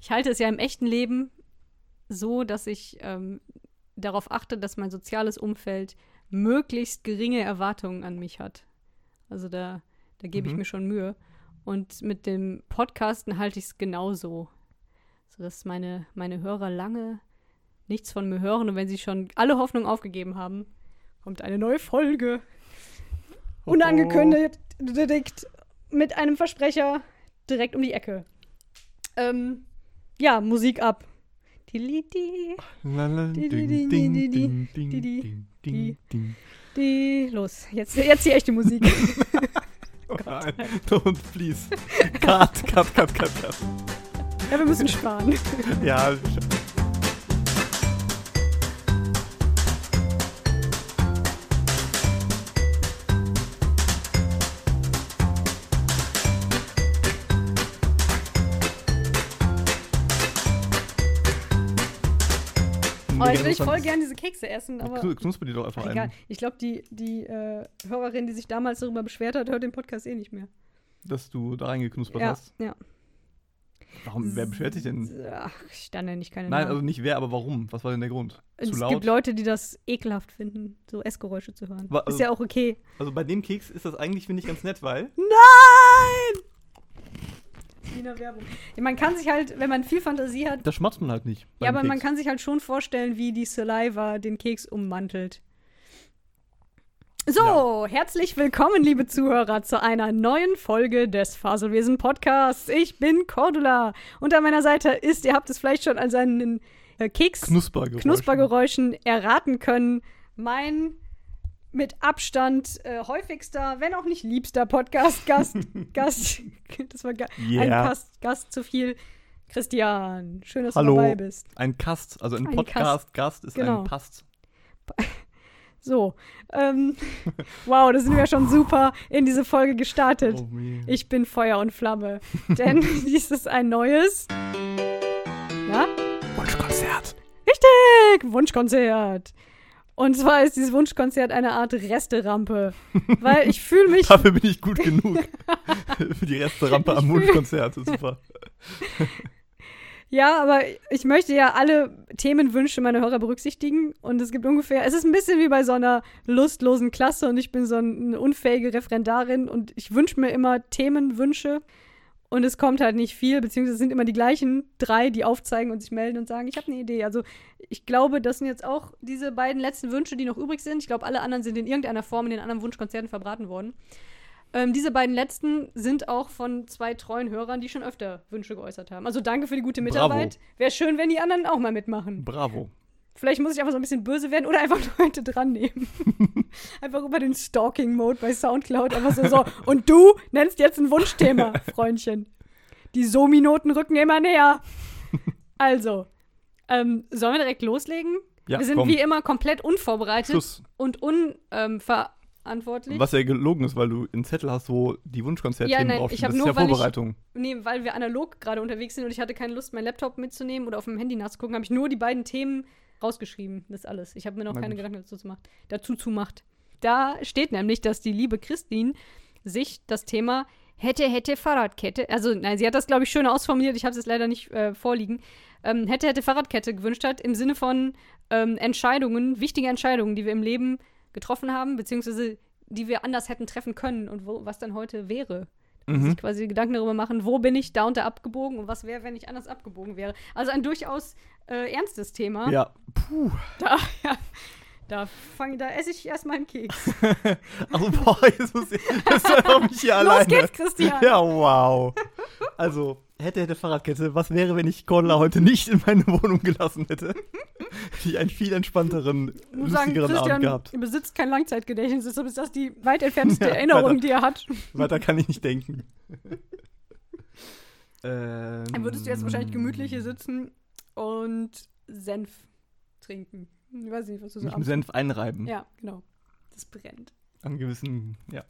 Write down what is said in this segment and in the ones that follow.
ich halte es ja im echten Leben so, dass ich ähm, darauf achte, dass mein soziales Umfeld möglichst geringe Erwartungen an mich hat. Also da, da gebe ich Mhm. mir schon Mühe. Und mit dem Podcasten halte ich es genauso. Sodass meine, meine Hörer lange nichts von mir hören und wenn sie schon alle Hoffnung aufgegeben haben, kommt eine neue Folge. Unangekündigt, direkt mit einem Versprecher direkt um die Ecke. Ähm, ja, Musik ab. Los. Jetzt, jetzt die echte Musik. Oh nein, don't please. Cut, cut, cut, cut, cut. ja, wir müssen sparen. Ja, Oh, jetzt will ich voll gern diese Kekse essen, aber Knu- Knusper die doch einfach egal. ein, Ich glaube, die, die äh, Hörerin, die sich damals darüber beschwert hat, hört den Podcast eh nicht mehr. dass du da reingeknuspert ja, hast. ja. Warum, wer beschwert sich denn? Ach, ich nenne nicht keine Nein, Namen. also nicht wer, aber warum? Was war denn der Grund? Zu es laut? gibt Leute, die das ekelhaft finden, so Essgeräusche zu hören. Wa- ist also- ja auch okay. Also bei dem Keks ist das eigentlich, finde ich, ganz nett, weil Nein! Wiener Werbung. Ja, man kann sich halt, wenn man viel Fantasie hat, da schmatzt man halt nicht. ja, aber man Keks. kann sich halt schon vorstellen, wie die Saliva den Keks ummantelt. So, herzlich willkommen, liebe Zuhörer, zu einer neuen Folge des Faselwesen Podcasts. Ich bin Cordula und an meiner Seite ist, ihr habt es vielleicht schon an seinen äh, Keks Knuspergeräusche. Knuspergeräuschen erraten können, mein mit Abstand äh, häufigster, wenn auch nicht liebster Podcast-Gast, Gast, das war ga ein Yeah. Gast, Gast zu viel, Christian. Schön, dass Hallo. du dabei bist. Ein Kast, also ein, Ein Podcast, Gast ist Genau. ein Past. So, ähm, wow, da sind wir schon super in diese Folge gestartet. Oh. Ich bin Feuer und Flamme, denn dies ist ein neues, Wunschkonzert. Richtig, Wunschkonzert. Und zwar ist dieses Wunschkonzert eine Art Resterampe, weil ich fühle mich Dafür bin ich gut genug. Für die Resterampe am Wunschkonzert. Super. Ja, aber ich möchte ja alle Themenwünsche meiner Hörer berücksichtigen. Und es gibt ungefähr, es ist ein bisschen wie bei so einer lustlosen Klasse und ich bin so eine unfähige Referendarin und ich wünsche mir immer Themenwünsche. Und es kommt halt nicht viel, beziehungsweise es sind immer die gleichen drei, die aufzeigen und sich melden und sagen, ich habe eine Idee. Also ich glaube, das sind jetzt auch diese beiden letzten Wünsche, die noch übrig sind. Ich glaube, alle anderen sind in irgendeiner Form in den anderen Wunschkonzerten verbraten worden. Ähm, diese beiden letzten sind auch von zwei treuen Hörern, die schon öfter Wünsche geäußert haben. Also danke für die gute. Mitarbeit. Wäre schön, wenn die anderen auch mal mitmachen. Bravo. Vielleicht muss ich einfach so ein bisschen böse werden oder einfach Leute dran nehmen. einfach über den Stalking-Mode bei Soundcloud. Einfach so, so. Und du nennst jetzt ein Wunschthema, Freundchen. Die So-Minuten rücken immer näher. Also, ähm, sollen wir direkt loslegen? Ja, wir sind komm. wie immer komplett unvorbereitet Schluss. und unverantwortlich. Was ja gelogen ist, weil du einen Zettel hast, wo die Wunschkonzertthemen Ja, nein, draufstehen. ich das ist nur, ja weil ich- Vorbereitung. Nee, weil wir analog gerade unterwegs sind und ich hatte keine Lust, meinen Laptop mitzunehmen oder auf dem Handy nachzugucken, habe ich nur die beiden Themen rausgeschrieben. Das ist alles. Ich habe mir noch Na keine gut. Gedanken dazu gemacht. Dazu zumacht. Da steht nämlich, dass die liebe Christine sich das Thema hätte, hätte Fahrradkette, also nein, sie hat das, glaube ich, schön ausformuliert, ich habe es jetzt leider nicht äh, vorliegen, ähm, hätte, hätte Fahrradkette gewünscht hat, im Sinne von ähm, Entscheidungen, wichtige Entscheidungen, die wir im Leben getroffen haben, beziehungsweise die wir anders hätten treffen können und wo, was dann heute wäre Mhm. sich quasi Gedanken darüber machen, wo bin ich da und da abgebogen und was wäre, wenn ich anders abgebogen wäre. Also ein durchaus äh, ernstes Thema. Ja. Puh. Da, ja, da, fang, da esse ich erstmal einen Keks. Also, boah, jetzt muss ich. Das mich hier alleine. Los geht's, Christian. Ja, wow. Also, hätte, hätte Fahrradkette. Was wäre, wenn ich Cordula heute nicht in meine Wohnung gelassen hätte? Hätte ich einen viel entspannteren, muss sagen, lustigeren Abend gehabt. besitzt kein Langzeitgedächtnis, deshalb ist das die weit entfernteste Ja, Erinnerung, weiter. die er hat. Weiter kann ich nicht denken. ähm, Dann würdest du jetzt wahrscheinlich gemütlich hier sitzen und Senf trinken. Ich weiß nicht, was du so Mich Senf einreiben. Ja, genau. Das brennt. An gewissen, ja.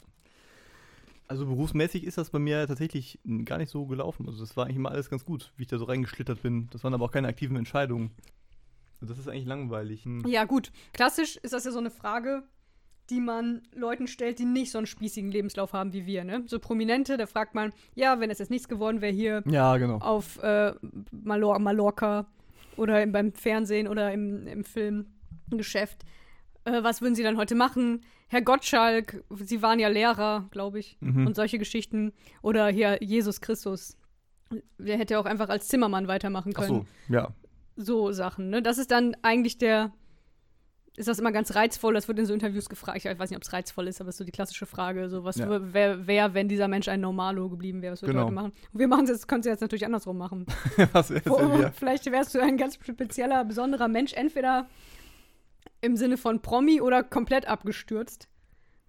Also berufsmäßig ist das bei mir tatsächlich gar nicht so gelaufen. Also das war eigentlich immer alles ganz gut, wie ich da so reingeschlittert bin. Das waren aber auch keine aktiven Entscheidungen. Also Das ist eigentlich langweilig. Hm. Ja, gut. Klassisch ist das ja so eine Frage, die man Leuten stellt, die nicht so einen spießigen Lebenslauf haben wie wir, ne? So Prominente, da fragt man, ja, wenn es jetzt nichts geworden wäre, hier Ja, genau. auf äh, Malor Mallorca oder im, beim Fernsehen oder im, im Filmgeschäft. Äh, was würden Sie dann heute machen? Herr Gottschalk, Sie waren ja Lehrer, glaube ich, Mhm. und solche Geschichten. Oder hier Jesus Christus. Der hätte auch einfach als Zimmermann weitermachen Ach können. so, ja. So Sachen, ne? Das ist dann eigentlich der. Ist das immer ganz reizvoll? Das wird in so Interviews gefragt. Ich weiß nicht, ob es reizvoll ist, aber es ist so die klassische Frage. So, was Ja. wäre, wär, wenn dieser Mensch ein Normalo geblieben wäre? Was würde Genau. heute machen? Und wir machen es jetzt, können es jetzt natürlich andersrum machen. Was ist Wo, denn? Vielleicht wärst du ein ganz spezieller, besonderer Mensch, entweder im Sinne von Promi oder komplett abgestürzt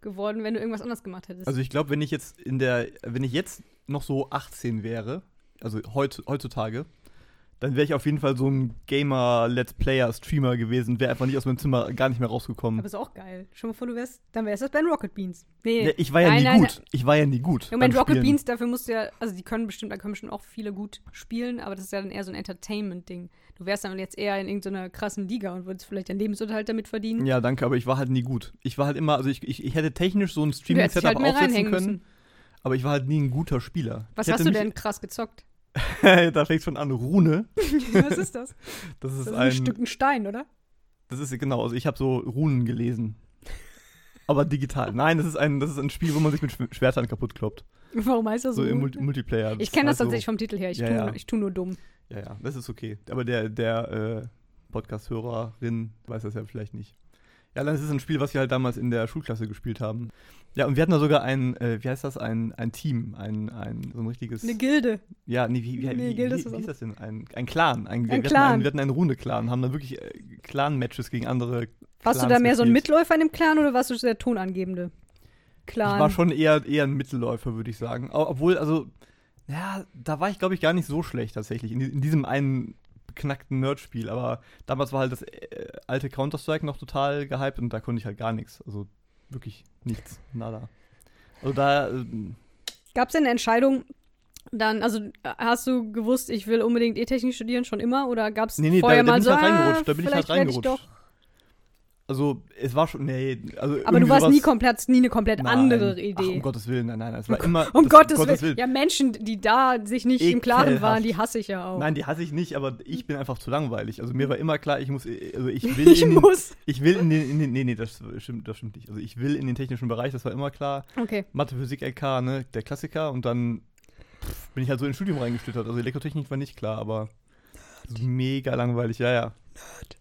geworden, wenn du irgendwas anders gemacht hättest. Also ich glaube, wenn ich jetzt in der, wenn ich jetzt noch so 18 wäre, also heut, heutzutage, dann wäre ich auf jeden Fall so ein Gamer, Let's Player, Streamer gewesen, wäre einfach nicht aus meinem Zimmer gar nicht mehr rausgekommen. aber ist auch geil. Schon mal vor, du wärst, dann wärst das bei den Rocket Beans. Nee, Ja, ich war ja nein, nie nein, gut. Ich war ja nie gut. Beim Rocket Spielen. Beans, dafür musst du ja, also die können bestimmt, da können bestimmt auch viele gut spielen, aber das ist ja dann eher so ein Entertainment-Ding. Du wärst dann jetzt eher in irgendeiner krassen Liga und würdest vielleicht deinen Lebensunterhalt damit verdienen. Ja, danke, aber ich war halt nie gut. Ich war halt immer, also ich, ich, ich hätte technisch so ein Streaming-Setup halt aufsetzen können, müssen. aber ich war halt nie ein guter Spieler. Was hast du denn krass gezockt? Da fängt schon an, Rune. Was ist das? Das ist, Das ist ein, ein, Stück ein Stein, oder? das ist genau, also ich habe so Runen gelesen. Aber digital. Nein, das ist ein, das ist ein Spiel, wo man sich mit Schw- Schwertern kaputt kloppt. Warum heißt das So so? im Multi Multiplayer. ich kenne das heißt so- tatsächlich vom Titel her. Ich, Ja, tu, ja. ich tu nur dumm. Ja, ja, das ist okay. Aber der, der äh, Podcast-Hörerin weiß das ja vielleicht nicht. Ja, dann ist es ein Spiel, was wir halt damals in der Schulklasse gespielt haben. Ja, und wir hatten da sogar ein, äh, wie heißt das, ein, ein Team, ein, ein, so ein richtiges. Eine Gilde. ja, nee, wie, wie, Nee, wie, Gilde wie, ist was wie ist das denn? Ein, ein Clan. Ein, wir, Ein wir Clan. Hatten einen, wir hatten einen Runde-Clan, haben dann wirklich äh, Clan-Matches gegen andere. Warst du da mehr so ein gespielt. Mitläufer in dem Clan oder warst du der Tonangebende? Clan. Ich war schon eher, eher ein Mittelläufer, würde ich sagen. Obwohl, also, ja, da war ich, glaube ich, gar nicht so schlecht tatsächlich. In, in diesem einen beknackten Nerd-Spiel. Aber damals war halt das äh, alte Counter-Strike noch total gehypt und da konnte ich halt gar nichts. Also wirklich nichts. Nada. Also da, ähm, Gab es denn eine Entscheidung, dann, also äh, hast du gewusst, ich will unbedingt E-Technik studieren, schon immer? Oder gab es nee, nee, da, vorher da mal bin ich so, halt ah, reingerutscht. Da bin ich halt reingerutscht. doch. Also, es war schon, nee, also Aber du warst nie komplett, nie eine komplett Nein. andere Ach, Idee. um Gottes Willen, nein, nein, es war immer. um das- Gottes, Willen. Ja, Menschen, die da sich nicht im Klaren Ekelhaft. waren, die hasse ich ja auch. Nein, die hasse ich nicht, aber ich bin einfach zu langweilig. Also mir war immer klar, ich muss, also ich will ich in den, muss. Ich will in den, in den nee, nee, das stimmt, das stimmt nicht. Also ich will in den technischen Bereich, das war immer klar. Okay. Mathe, Physik, LK, ne, der Klassiker. Und dann pff, bin ich halt so ins Studium reingeschlittert. Also Elektrotechnik war nicht klar, aber mega langweilig, ja, ja. Yes.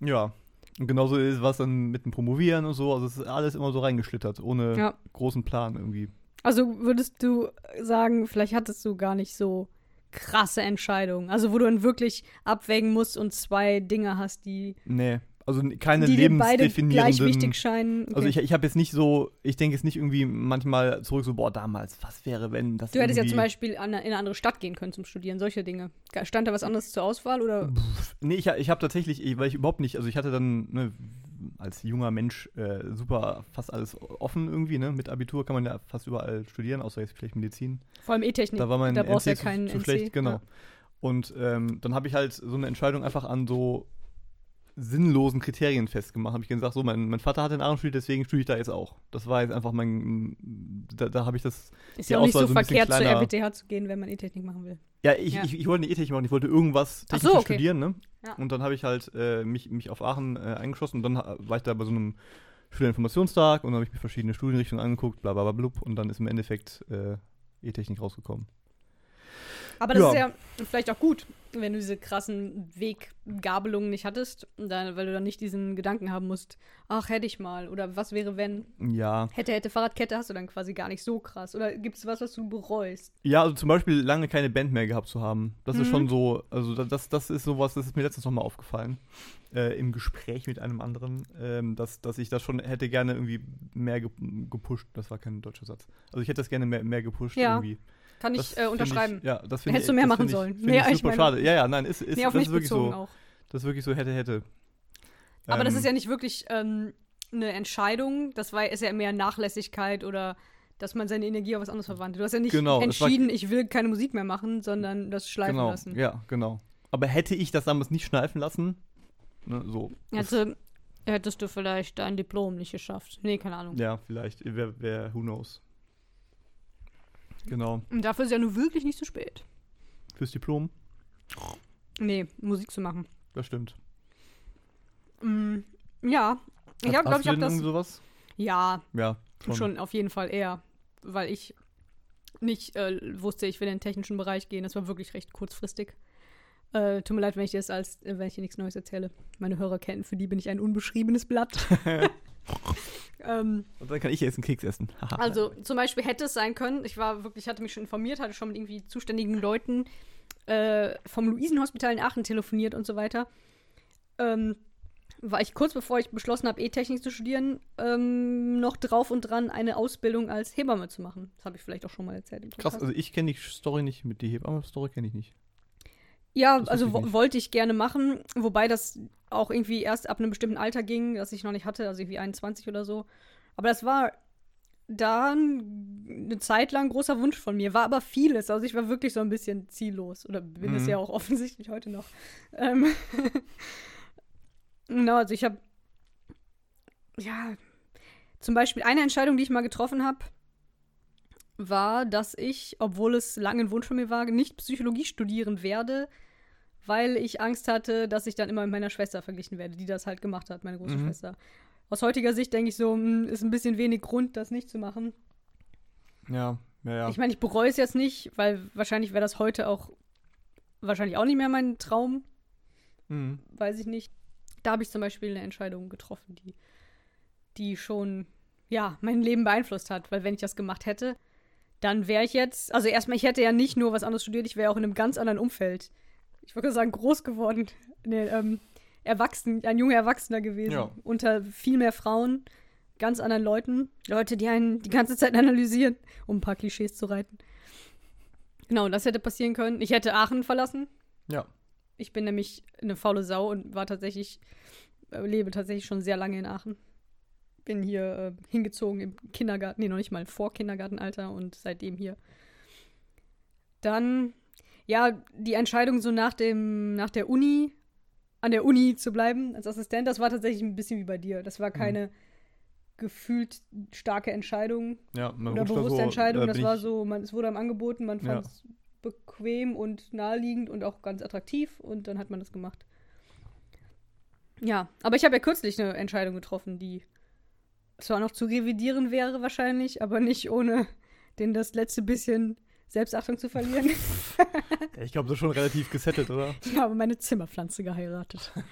Ja. Und genauso war es dann mit dem Promovieren und so. Also es ist alles immer so reingeschlittert, ohne Ja. großen Plan irgendwie. Also würdest du sagen, vielleicht hattest du gar nicht so krasse Entscheidungen. Also wo du dann wirklich abwägen musst und zwei Dinge hast, die, Nee. Also keine die dir beide gleich lebensdefinierenden wichtig scheinen. Okay. Also ich, ich habe jetzt nicht so, ich denke jetzt nicht irgendwie manchmal zurück so, boah, damals, was wäre, wenn das du hättest ja zum Beispiel an, in eine andere Stadt gehen können zum Studieren, solche Dinge. Stand da was anderes zur Auswahl oder? Nee, ich, ich habe tatsächlich, ich, weil ich überhaupt nicht, also ich hatte dann ne, als junger Mensch äh, super fast alles offen irgendwie, ne? Mit Abitur kann man ja fast überall studieren, außer jetzt vielleicht Medizin. Vor allem E-Technik. Da war mein da brauchst du ja NC keinen zu, zu NC. schlecht, genau. Ja. Und ähm, dann habe ich halt so eine Entscheidung einfach an so sinnlosen Kriterien festgemacht. Habe ich gesagt, so, mein, mein Vater hat in Aachen studiert, deswegen studiere ich da jetzt auch. Das war jetzt einfach mein, da, da habe ich das Ist ja auch nicht so so verkehrt, zur RWTH zu gehen, wenn man E-Technik machen will. Ja, ich, Ja. ich, ich wollte nicht E-Technik machen, ich wollte irgendwas Ach so, okay. studieren, ne? Ja. Und dann habe ich halt äh, mich, mich auf Aachen äh, eingeschossen und dann ha- war ich da bei so einem Schülerinformationstag und dann habe ich mir verschiedene Studienrichtungen angeguckt, bla bla bla blub, und dann ist im Endeffekt äh, E-Technik rausgekommen. Aber das Ja. ist ja vielleicht auch gut, wenn du diese krassen Weggabelungen nicht hattest, weil du dann nicht diesen Gedanken haben musst, ach, hätte ich mal, oder was wäre, wenn, Ja. hätte, hätte Fahrradkette hast du dann quasi gar nicht so krass. Oder gibt es was, was du bereust? Ja, also zum Beispiel lange keine Band mehr gehabt zu haben. Das ist Mhm. schon so, also da- das, das ist sowas, das ist mir letztens nochmal aufgefallen. Äh, Im Gespräch mit einem anderen, ähm, dass, dass ich das schon hätte gerne irgendwie mehr ge gepusht. Das war kein deutscher Satz. Also ich hätte das gerne mehr, mehr gepusht Ja, irgendwie. Kann ich Das äh, unterschreiben. Ich, ja, das finde Hättest ich, du mehr das machen ich, sollen. Nee, ich super meine- schade. Ja, ja, nein, ist, ist, nee, das ist wirklich so. auch. Das ist wirklich so hätte, hätte. Aber das Ähm, ist ja nicht wirklich ähm, eine Entscheidung. Das war, ist ja mehr Nachlässigkeit oder dass man seine Energie auf was anderes verwandelt. Du hast ja nicht Genau, es war- entschieden, ich will keine Musik mehr machen, sondern das schleifen genau, lassen. Ja, genau. Aber hätte ich das damals nicht schleifen lassen, ne, so. das- Also, hättest du vielleicht dein Diplom nicht geschafft. Nee, keine Ahnung. Ja, vielleicht. Wer, wer, who knows. Genau. Und dafür ist ja nun wirklich nicht zu spät. Fürs Diplom, Nee, Musik zu machen. das stimmt. Mm, ja. Ich habe, glaube ich, habe das. sowas? Ja, Ja, schon. schon. auf jeden Fall eher. Weil ich nicht äh, wusste, ich will in den technischen Bereich gehen. Das war wirklich recht kurzfristig. Äh, tut mir leid, wenn ich dir das als, äh, wenn ich dir nichts Neues erzähle. Meine Hörer kennen, für die bin ich ein unbeschriebenes Blatt. ähm, Und dann kann ich jetzt einen Keks essen. Also zum Beispiel hätte es sein können, ich war wirklich, hatte mich schon informiert, hatte schon mit irgendwie zuständigen Leuten äh, vom Luisenhospital in Aachen telefoniert und so weiter. Ähm, war ich kurz bevor ich beschlossen habe, E-Technik zu studieren, ähm, noch drauf und dran, eine Ausbildung als Hebamme zu machen. Das habe ich vielleicht auch schon mal erzählt. Krass, also ich kenne die Story nicht mit die Hebamme-Story kenne ich nicht. Ja, Das also wo wollte ich gerne machen, wobei das auch irgendwie erst ab einem bestimmten Alter ging, das ich noch nicht hatte, also irgendwie 21 oder so. Aber das war dann eine Zeit lang großer Wunsch von mir, war aber vieles. Also ich war wirklich so ein bisschen ziellos oder bin es Mhm. ja auch offensichtlich heute noch. Ähm genau, also ich habe ja zum Beispiel eine Entscheidung, die ich mal getroffen habe, war, dass ich, obwohl es lange ein Wunsch von mir war, nicht Psychologie studieren werde, weil ich Angst hatte, dass ich dann immer mit meiner Schwester verglichen werde, die das halt gemacht hat, meine große Mhm. Schwester. Aus heutiger Sicht denke ich so, hm, ist ein bisschen wenig Grund, das nicht zu machen. Ja, ja, ja. Ich meine, ich bereue es jetzt nicht, weil wahrscheinlich wäre das heute auch wahrscheinlich auch nicht mehr mein Traum, mhm. weiß ich nicht. Da habe ich zum Beispiel eine Entscheidung getroffen, die, die schon, ja, mein Leben beeinflusst hat. Weil wenn ich das gemacht hätte, dann wäre ich jetzt, also erstmal, ich hätte ja nicht nur was anderes studiert, ich wäre auch in einem ganz anderen Umfeld. Ich würde sagen, groß geworden. Nee, ähm, erwachsen, ein junger Erwachsener gewesen. Ja. Unter viel mehr Frauen, ganz anderen Leuten. Leute, die einen die ganze Zeit analysieren, um ein paar Klischees zu reiten. Genau, das hätte passieren können. Ich hätte Aachen verlassen. Ja. Ich bin nämlich eine faule Sau und war tatsächlich, äh, lebe tatsächlich schon sehr lange in Aachen. Bin hier äh, hingezogen im Kindergarten, nee, noch nicht mal vor Kindergartenalter und seitdem hier. Dann, ja, die Entscheidung so nach dem, nach der Uni, an der Uni zu bleiben als Assistent, das war tatsächlich ein bisschen wie bei dir. Das war keine gefühlt starke Entscheidung Ja, man oder bewusste so, Entscheidung. äh, das war so, man, es wurde einem angeboten, man Ja. fand es bequem und naheliegend und auch ganz attraktiv und dann hat man das gemacht. Ja, aber ich habe ja kürzlich eine Entscheidung getroffen, die zwar noch zu revidieren wäre wahrscheinlich, aber nicht ohne den das letzte bisschen Selbstachtung zu verlieren. Ich glaube, das ist schon relativ gesettelt, oder? ich habe meine Zimmerpflanze geheiratet.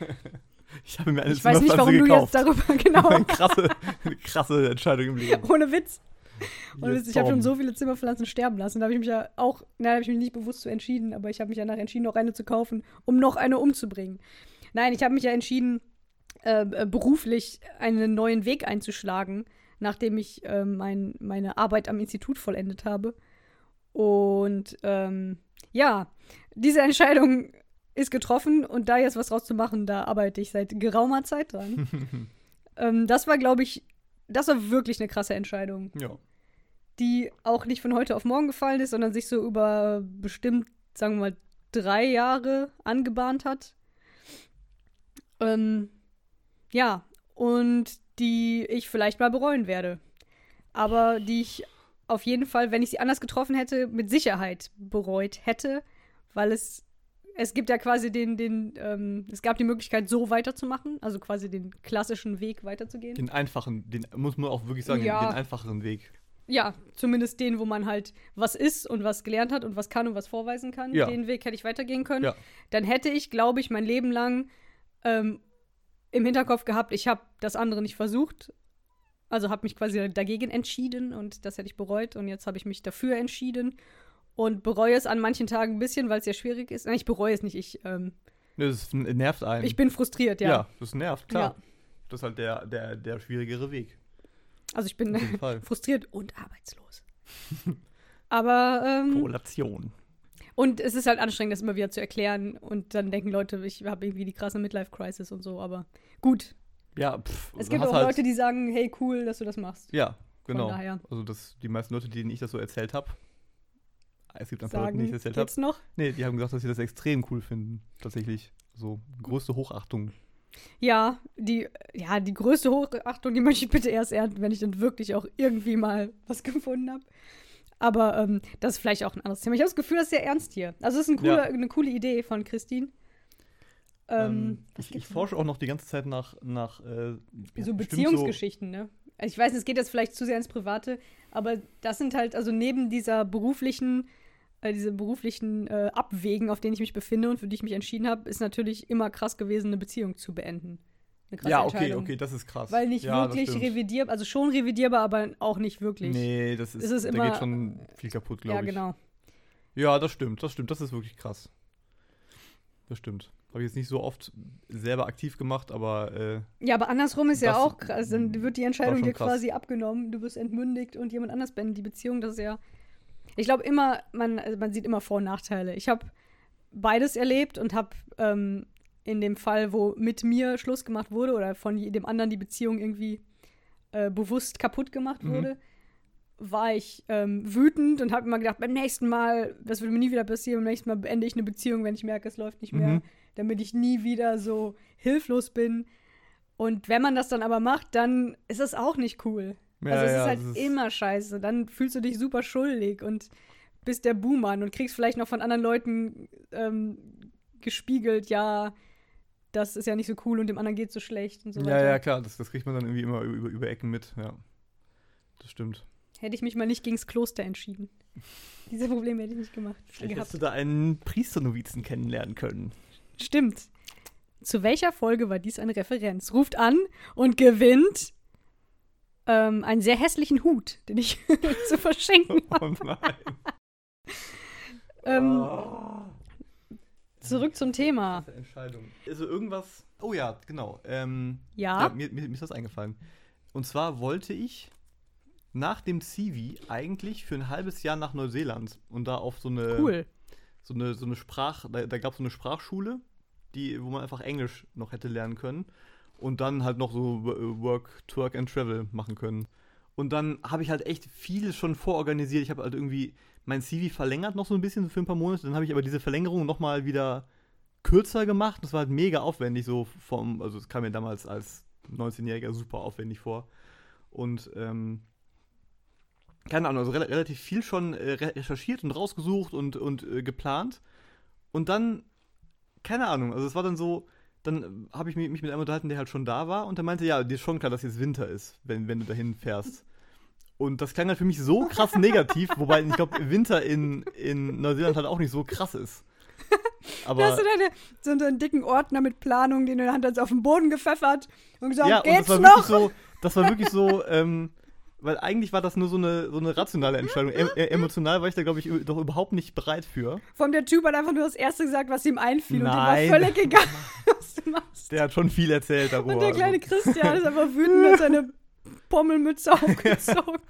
Ich habe mir eine Ich weiß nicht, warum Zimmerpflanze du gekauft. jetzt darüber, genau, eine krasse, eine krasse Entscheidung im Leben. ohne Witz. Und Jetzt ich habe schon so viele Zimmerpflanzen sterben lassen. Da habe ich mich ja auch, nein, habe ich mich nicht bewusst zu entschieden, aber ich habe mich danach entschieden, noch eine zu kaufen, um noch eine umzubringen. Nein, ich habe mich ja entschieden, äh, äh, beruflich einen neuen Weg einzuschlagen, nachdem ich äh, mein, meine Arbeit am Institut vollendet habe. Und ähm, ja, diese Entscheidung ist getroffen und da jetzt was draus zu machen, da arbeite ich seit geraumer Zeit dran. ähm, das war, glaube ich, das war wirklich eine krasse Entscheidung ja. die auch nicht von heute auf morgen gefallen ist, sondern sich so über bestimmt, sagen wir mal, drei Jahre angebahnt hat. Ähm, ja, und die ich vielleicht mal bereuen werde. Aber die ich auf jeden Fall, wenn ich sie anders getroffen hätte, mit Sicherheit bereut hätte, weil es es gibt ja quasi den, den, ähm, es gab die Möglichkeit, so weiterzumachen, also quasi den klassischen Weg weiterzugehen. Den einfachen, den muss man auch wirklich sagen, Ja. den einfacheren Weg. ja, zumindest den, wo man halt was ist und was gelernt hat und was kann und was vorweisen kann. Ja. Den Weg hätte ich weitergehen können. Ja. Dann hätte ich, glaube ich, mein Leben lang ähm, im Hinterkopf gehabt, ich habe das andere nicht versucht. Also habe mich quasi dagegen entschieden und das hätte ich bereut. Und jetzt habe ich mich dafür entschieden und bereue es an manchen Tagen ein bisschen, weil es sehr schwierig ist. Nein, ich bereue es nicht. Ich, ähm, Das nervt einen. ich bin frustriert, ja. ja. das nervt, klar. Ja. Das ist halt der, der, der schwierigere Weg. Also ich bin frustriert und arbeitslos. Aber ähm, Korrelation. Und es ist halt anstrengend, das immer wieder zu erklären. Und dann denken Leute, ich habe irgendwie die krasse Midlife-Crisis und so. Aber gut. Ja, pff. Es gibt auch halt, Leute, die sagen, hey, cool, dass du das machst. Ja, genau. daher. Also das, die meisten Leute, denen ich das so erzählt habe, es gibt ein paar Leute, denen ich das erzählt habe, noch? nee, die haben gesagt, dass sie das extrem cool finden. Tatsächlich. So, größte Hochachtung. Ja, die, ja, die größte Hochachtung, die möchte ich bitte erst ernten, wenn ich dann wirklich auch irgendwie mal was gefunden habe. Aber ähm, das ist vielleicht auch ein anderes Thema. Ich habe das Gefühl, das ist sehr ernst hier. Also, es ist ein cooler, Ja. eine coole Idee von Christine. Ähm, Ähm, ich, ich forsche auch noch die ganze Zeit nach, nach äh, ja, so Beziehungsgeschichten, ne? Also ich weiß, es geht jetzt vielleicht zu sehr ins Private, aber das sind halt, also neben dieser beruflichen, äh, diese beruflichen äh, Abwägen, auf denen ich mich befinde und für die ich mich entschieden habe, ist natürlich immer krass gewesen, eine Beziehung zu beenden. Eine krasse Ja, okay, okay, das ist krass. Weil nicht ja, wirklich revidierbar, also schon revidierbar, aber auch nicht wirklich. Nee, das ist, Es ist da immer- geht schon viel kaputt, glaube ja, ich. genau. Ja, das stimmt, das stimmt, das ist wirklich krass. Das stimmt. Habe ich jetzt nicht so oft selber aktiv gemacht, aber äh, Ja, aber andersrum ist ja auch krass. Dann wird die Entscheidung dir krass. quasi abgenommen, du wirst entmündigt und jemand anders beendet die Beziehung. Das ist ja. Ich glaube immer, man, also man sieht immer Vor- und Nachteile. Ich habe beides erlebt und habe ähm, in dem Fall, wo mit mir Schluss gemacht wurde oder von dem anderen die Beziehung irgendwie äh, bewusst kaputt gemacht Mhm. wurde, war ich ähm, wütend und habe immer gedacht, beim nächsten Mal, das wird mir nie wieder passieren, beim nächsten Mal beende ich eine Beziehung, wenn ich merke, es läuft nicht mehr, Mhm. Damit ich nie wieder so hilflos bin. Und wenn man das dann aber macht, dann ist das auch nicht cool. ja, also es ja, ist halt ist- immer scheiße. Dann fühlst du dich super schuldig und bist der Buhmann und kriegst vielleicht noch von anderen Leuten ähm, gespiegelt, ja, das ist ja nicht so cool und dem anderen geht so schlecht und so Ja, weiter. ja, klar, das, das kriegt man dann irgendwie immer über, über Ecken mit, ja. Das stimmt. Hätte ich mich mal nicht gegens Kloster entschieden. Diese Probleme hätte ich nicht gemacht. Vielleicht hättest du da einen Priesternovizen kennenlernen können. Stimmt. Zu welcher Folge war dies eine Referenz? Ruft an und gewinnt ähm, einen sehr hässlichen Hut, den ich zu verschenken habe. Oh nein. Ähm, Oh. Zurück zum Thema. Entscheidung. Also irgendwas. Oh ja, genau. Ähm, Ja. ja, mir, mir, mir ist das eingefallen. Und zwar wollte ich nach dem CV eigentlich für ein halbes Jahr nach Neuseeland und da auf so eine Cool. So eine so eine Sprach da, da gab es so eine Sprachschule, die wo man einfach Englisch noch hätte lernen können und dann halt noch so Wo- Work, Work and Travel machen können. Und dann habe ich halt echt viel schon vororganisiert. Ich habe halt irgendwie mein CV verlängert noch so ein bisschen für ein paar Monate. Dann habe ich aber diese Verlängerung noch mal wieder kürzer gemacht. Das war halt mega aufwendig so vom, also es kam mir damals als 19-Jähriger super aufwendig vor. Und ähm, keine Ahnung, also rela relativ viel schon äh, re recherchiert und rausgesucht und, und äh, geplant. Und dann, keine Ahnung, also es war dann so, dann habe ich mich, mich mit einem unterhalten, der halt schon da war und der meinte, ja, dir ist schon klar, dass jetzt Winter ist, wenn, wenn du dahin fährst. Und das klang halt für mich so krass negativ, wobei ich glaube, Winter in, in Neuseeland halt auch nicht so krass ist. Da Aber hast du deine, so, so einen dicken Ordner mit Planung, den du in der Hand hast, auf den Boden gepfeffert und gesagt, ja, und geht's das war noch? wirklich so, das war wirklich so, ähm, weil eigentlich war das nur so eine, so eine rationale Entscheidung. Äh, emotional war ich da, glaube ich, doch überhaupt nicht bereit für. Von der Typ hat einfach nur das Erste gesagt, was ihm einfiel Nein. und dem war völlig egal, was du machst. Der hat schon viel erzählt darüber. Und der kleine also, Christian ist einfach wütend und seine Pommelmütze aufgezogen.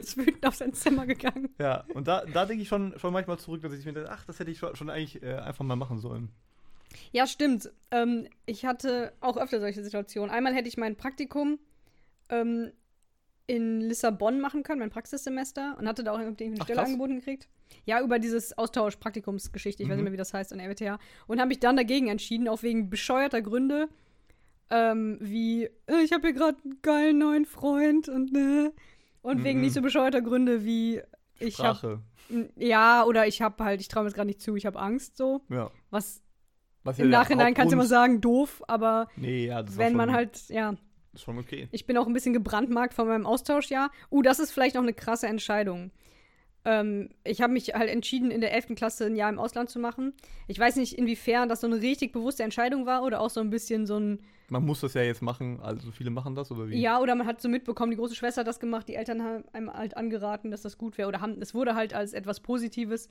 ist wütend auf sein Zimmer gegangen. ja, und da, da denke ich schon, schon manchmal zurück, dass ich mir denke, ach, das hätte ich schon, schon eigentlich äh, einfach mal machen sollen. Ja, stimmt. Ähm, ich hatte auch öfter solche Situationen. Einmal hätte ich mein Praktikum ähm, in Lissabon machen können, mein Praxissemester, und hatte da auch irgendwie eine Ach, Stelle krass. angeboten gekriegt. Ja, über dieses Austausch-Praktikumsgeschichte, ich weiß Mhm. nicht mehr, wie das heißt, an der RWTH. Und habe mich dann dagegen entschieden, auch wegen bescheuerter Gründe, ähm, wie, äh, ich habe hier gerade einen geilen neuen Freund und ne. Und wegen Mhm. nicht so bescheuerter Gründe wie, ich habe, Sprache. ja, oder ich habe halt, ich traue mir das gerade nicht zu, ich habe Angst so. Ja. Was Was im Nachhinein kannst du immer sagen, doof, aber Nee, ja, wenn man halt, ja, ist schon okay. ich bin auch ein bisschen gebrandmarkt von meinem Austauschjahr. Uh, das ist vielleicht noch eine krasse Entscheidung. Ähm, ich habe mich halt entschieden, in der 11. Klasse ein Jahr im Ausland zu machen. Ich weiß nicht, inwiefern das so eine richtig bewusste Entscheidung war oder auch so ein bisschen so ein, Man muss das ja jetzt machen, also viele machen das, oder wie? ja, oder man hat so mitbekommen, die große Schwester hat das gemacht, die Eltern haben einem halt angeraten, dass das gut wäre oder haben, es wurde halt als etwas Positives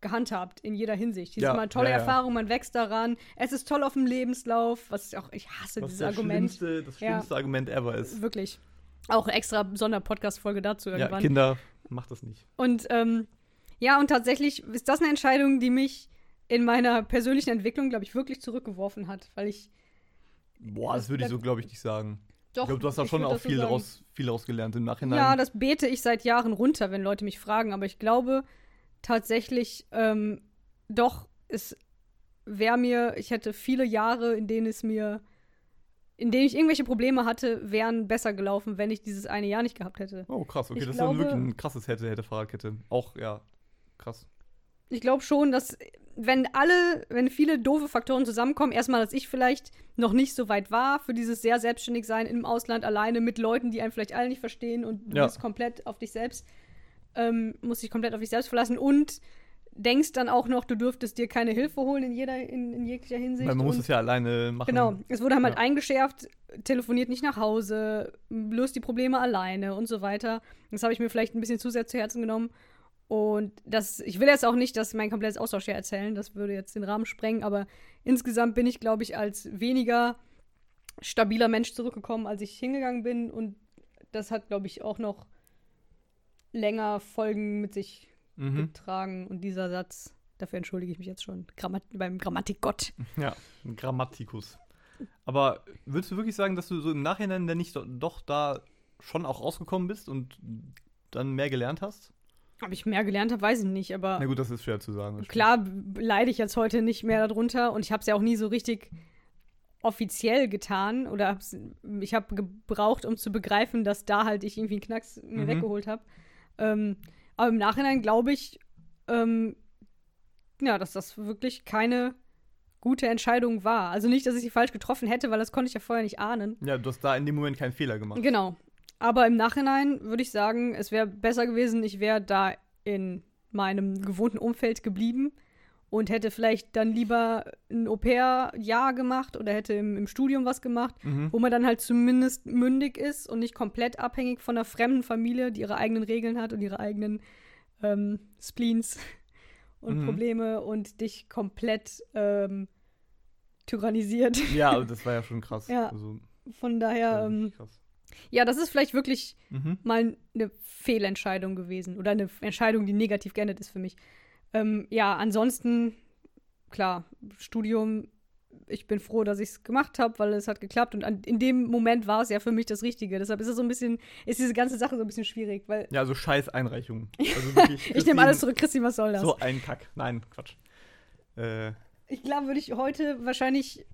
gehandhabt in jeder Hinsicht. Das Ja, ist immer eine tolle ja, ja. Erfahrung, man wächst daran. Es ist toll auf dem Lebenslauf, was ich auch, ich hasse Was dieses das Argument. Schlimmste, das Ja. schlimmste Argument ever ist. Wirklich. Auch extra Sonderpodcast-Folge dazu Ja, irgendwann. Kinder, macht das nicht. und ähm, ja, und tatsächlich ist das eine Entscheidung, die mich in meiner persönlichen Entwicklung, glaube ich, wirklich zurückgeworfen hat, weil ich Boah, das würde ich so, glaube ich, nicht sagen. doch. ich glaube, du hast da schon auch so viel sagen. daraus, viel daraus gelernt im Nachhinein. Ja, das bete ich seit Jahren runter, wenn Leute mich fragen, aber ich glaube tatsächlich, ähm, doch, es wäre mir, ich hätte viele Jahre, in denen es mir in denen ich irgendwelche Probleme hatte, wären besser gelaufen, wenn ich dieses eine Jahr nicht gehabt hätte. Oh, krass. Okay, Ich das glaube- ist dann wirklich ein krasses hätte, hätte, Fahrradkette. Auch, ja, krass. Ich glaube schon, dass wenn alle, wenn viele doofe Faktoren zusammenkommen, erstmal, dass ich vielleicht noch nicht so weit war für dieses sehr selbstständig sein im Ausland alleine mit Leuten, die einen vielleicht alle nicht verstehen und du Ja. bist komplett auf dich selbst, ähm, musst dich komplett auf dich selbst verlassen und denkst dann auch noch, du dürftest dir keine Hilfe holen in jeder, in, in jeglicher Hinsicht. Weil man muss es ja alleine machen. Genau, es wurde halt Ja. eingeschärft, telefoniert nicht nach Hause, löst die Probleme alleine und so weiter. Das habe ich mir vielleicht ein bisschen zu sehr zu Herzen genommen. Und das, ich will jetzt auch nicht, dass mein komplettes Austauschjahr erzählen, das würde jetzt den Rahmen sprengen, aber insgesamt bin ich, glaube ich, als weniger stabiler Mensch zurückgekommen, als ich hingegangen bin. Und das hat, glaube ich, auch noch länger Folgen mit sich Mhm. getragen. Und dieser Satz, dafür entschuldige ich mich jetzt schon, Grammat beim Grammatikgott. Ja, Grammatikus. Aber würdest du wirklich sagen, dass du so im Nachhinein denn nicht do- doch da schon auch rausgekommen bist und dann mehr gelernt hast? Ob ich mehr gelernt habe, weiß ich nicht, aber. Na gut, das ist schwer zu sagen. Klar leide ich jetzt heute nicht mehr darunter und ich habe es ja auch nie so richtig offiziell getan oder hab's, ich habe gebraucht, um zu begreifen, dass da halt ich irgendwie einen Knacks mir Mhm. weggeholt habe. Ähm, aber im Nachhinein glaube ich, ähm, ja, dass das wirklich keine gute Entscheidung war. Also nicht, dass ich sie falsch getroffen hätte, weil das konnte ich ja vorher nicht ahnen. Ja, du hast da in dem Moment keinen Fehler gemacht. Genau. Aber im Nachhinein würde ich sagen, es wäre besser gewesen, ich wäre da in meinem gewohnten Umfeld geblieben und hätte vielleicht dann lieber ein Au-pair-Jahr gemacht oder hätte im, im Studium was gemacht, Mhm. wo man dann halt zumindest mündig ist und nicht komplett abhängig von einer fremden Familie, die ihre eigenen Regeln hat und ihre eigenen ähm, Spleens und Mhm. Probleme und dich komplett ähm, tyrannisiert. Ja, aber das war ja schon krass. Ja. Also, Von daher, ähm, krass. ja, das ist vielleicht wirklich Mhm. mal eine Fehlentscheidung gewesen oder eine Entscheidung, die negativ geendet ist für mich. Ähm, ja, ansonsten, klar, Studium, ich bin froh, dass ich es gemacht habe, weil es hat geklappt und an, in dem Moment war es ja für mich das Richtige. Deshalb ist es so ein bisschen, ist diese ganze Sache so ein bisschen schwierig, weil Ja, also scheiß Einreichung. Also wirklich, ich nehme alles zurück, Christi, was soll das? So ein Kack. Nein, Quatsch. Äh, Ich glaube, würde ich heute wahrscheinlich,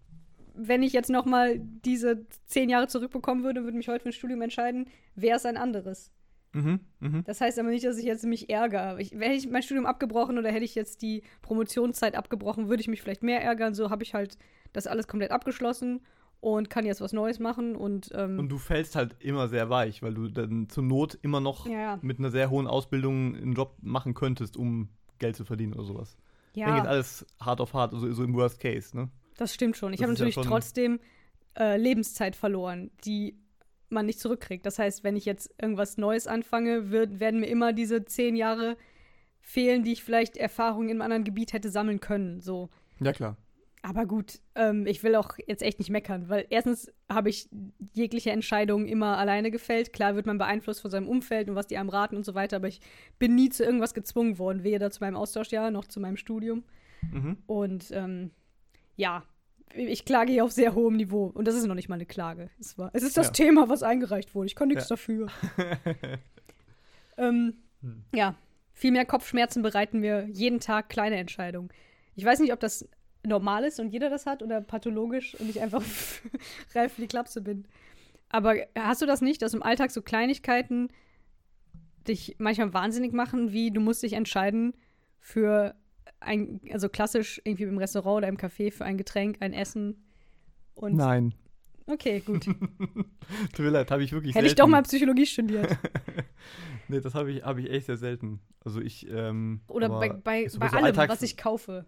wenn ich jetzt noch mal diese zehn Jahre zurückbekommen würde, würde mich heute für ein Studium entscheiden, wäre es ein anderes. Mhm, mhm. Das heißt aber nicht, dass ich jetzt mich ärgere. Ich, hätte ich mein Studium abgebrochen oder hätte ich jetzt die Promotionszeit abgebrochen, würde ich mich vielleicht mehr ärgern. So habe ich halt das alles komplett abgeschlossen und kann jetzt was Neues machen und, ähm, Und du fällst halt immer sehr weich, weil du dann zur Not immer noch ja, ja. mit einer sehr hohen Ausbildung einen Job machen könntest, um Geld zu verdienen oder sowas. Ja. Dann geht ja, alles hart auf hart, also so im Worst Case, ne? das stimmt schon. Ich habe ja natürlich schon- trotzdem äh, Lebenszeit verloren, die man nicht zurückkriegt. Das heißt, wenn ich jetzt irgendwas Neues anfange, wird, werden mir immer diese zehn Jahre fehlen, die ich vielleicht Erfahrungen in einem anderen Gebiet hätte sammeln können. So. Ja, klar. Aber gut, ähm, ich will auch jetzt echt nicht meckern, weil erstens habe ich jegliche Entscheidung immer alleine gefällt. Klar wird man beeinflusst von seinem Umfeld und was die einem raten und so weiter, aber ich bin nie zu irgendwas gezwungen worden, weder zu meinem Austauschjahr noch zu meinem Studium. Mhm. Und ähm, ja, ich klage hier auf sehr hohem Niveau. Und das ist noch nicht mal eine Klage. Es, war, es ist das Ja. Thema, was eingereicht wurde. Ich kann nichts Ja. dafür. ähm, Hm. ja, viel mehr Kopfschmerzen bereiten mir jeden Tag kleine Entscheidungen. Ich weiß nicht, ob das normal ist und jeder das hat oder pathologisch und ich einfach reif für die Klapse bin. Aber hast du das nicht, dass im Alltag so Kleinigkeiten dich manchmal wahnsinnig machen, wie du musst dich entscheiden für ein, also klassisch irgendwie im Restaurant oder im Café für ein Getränk, ein Essen und Nein. okay, gut. Tut mir leid, habe ich wirklich Hätte ich selten. doch mal Psychologie studiert. nee, das habe ich, hab ich echt sehr selten. Also ich, ähm, Oder bei, bei, bei so allem, was ich kaufe.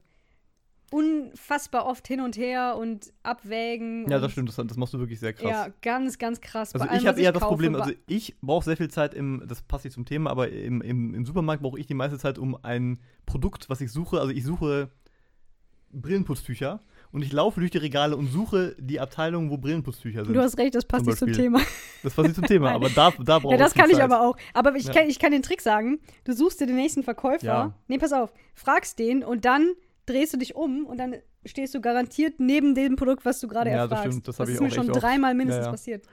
Unfassbar oft hin und her und abwägen. Ja, und, das stimmt, das, das machst du wirklich sehr krass. Ja, ganz, ganz krass. Also allem, ich habe eher das kaufe, Problem, also ich brauche sehr viel Zeit im, das passt nicht zum Thema, aber im, im, im Supermarkt brauche ich die meiste Zeit um ein Produkt, was ich suche. Also ich suche Brillenputztücher und ich laufe durch die Regale und suche die Abteilung, wo Brillenputztücher sind. Du hast recht, das passt zum nicht zum. Thema. das passt nicht zum Thema, aber da, da brauche Ja, das kann ich Zeit. aber auch. Aber ich, Ja. kann, ich kann den Trick sagen. Du suchst dir den nächsten Verkäufer. Ja. Nee, pass auf. Fragst den und dann drehst du dich um und dann stehst du garantiert neben dem Produkt, was du gerade Ja, das erfragst. stimmt, das hab ich ist mir schon dreimal mindestens Ja, ja. passiert.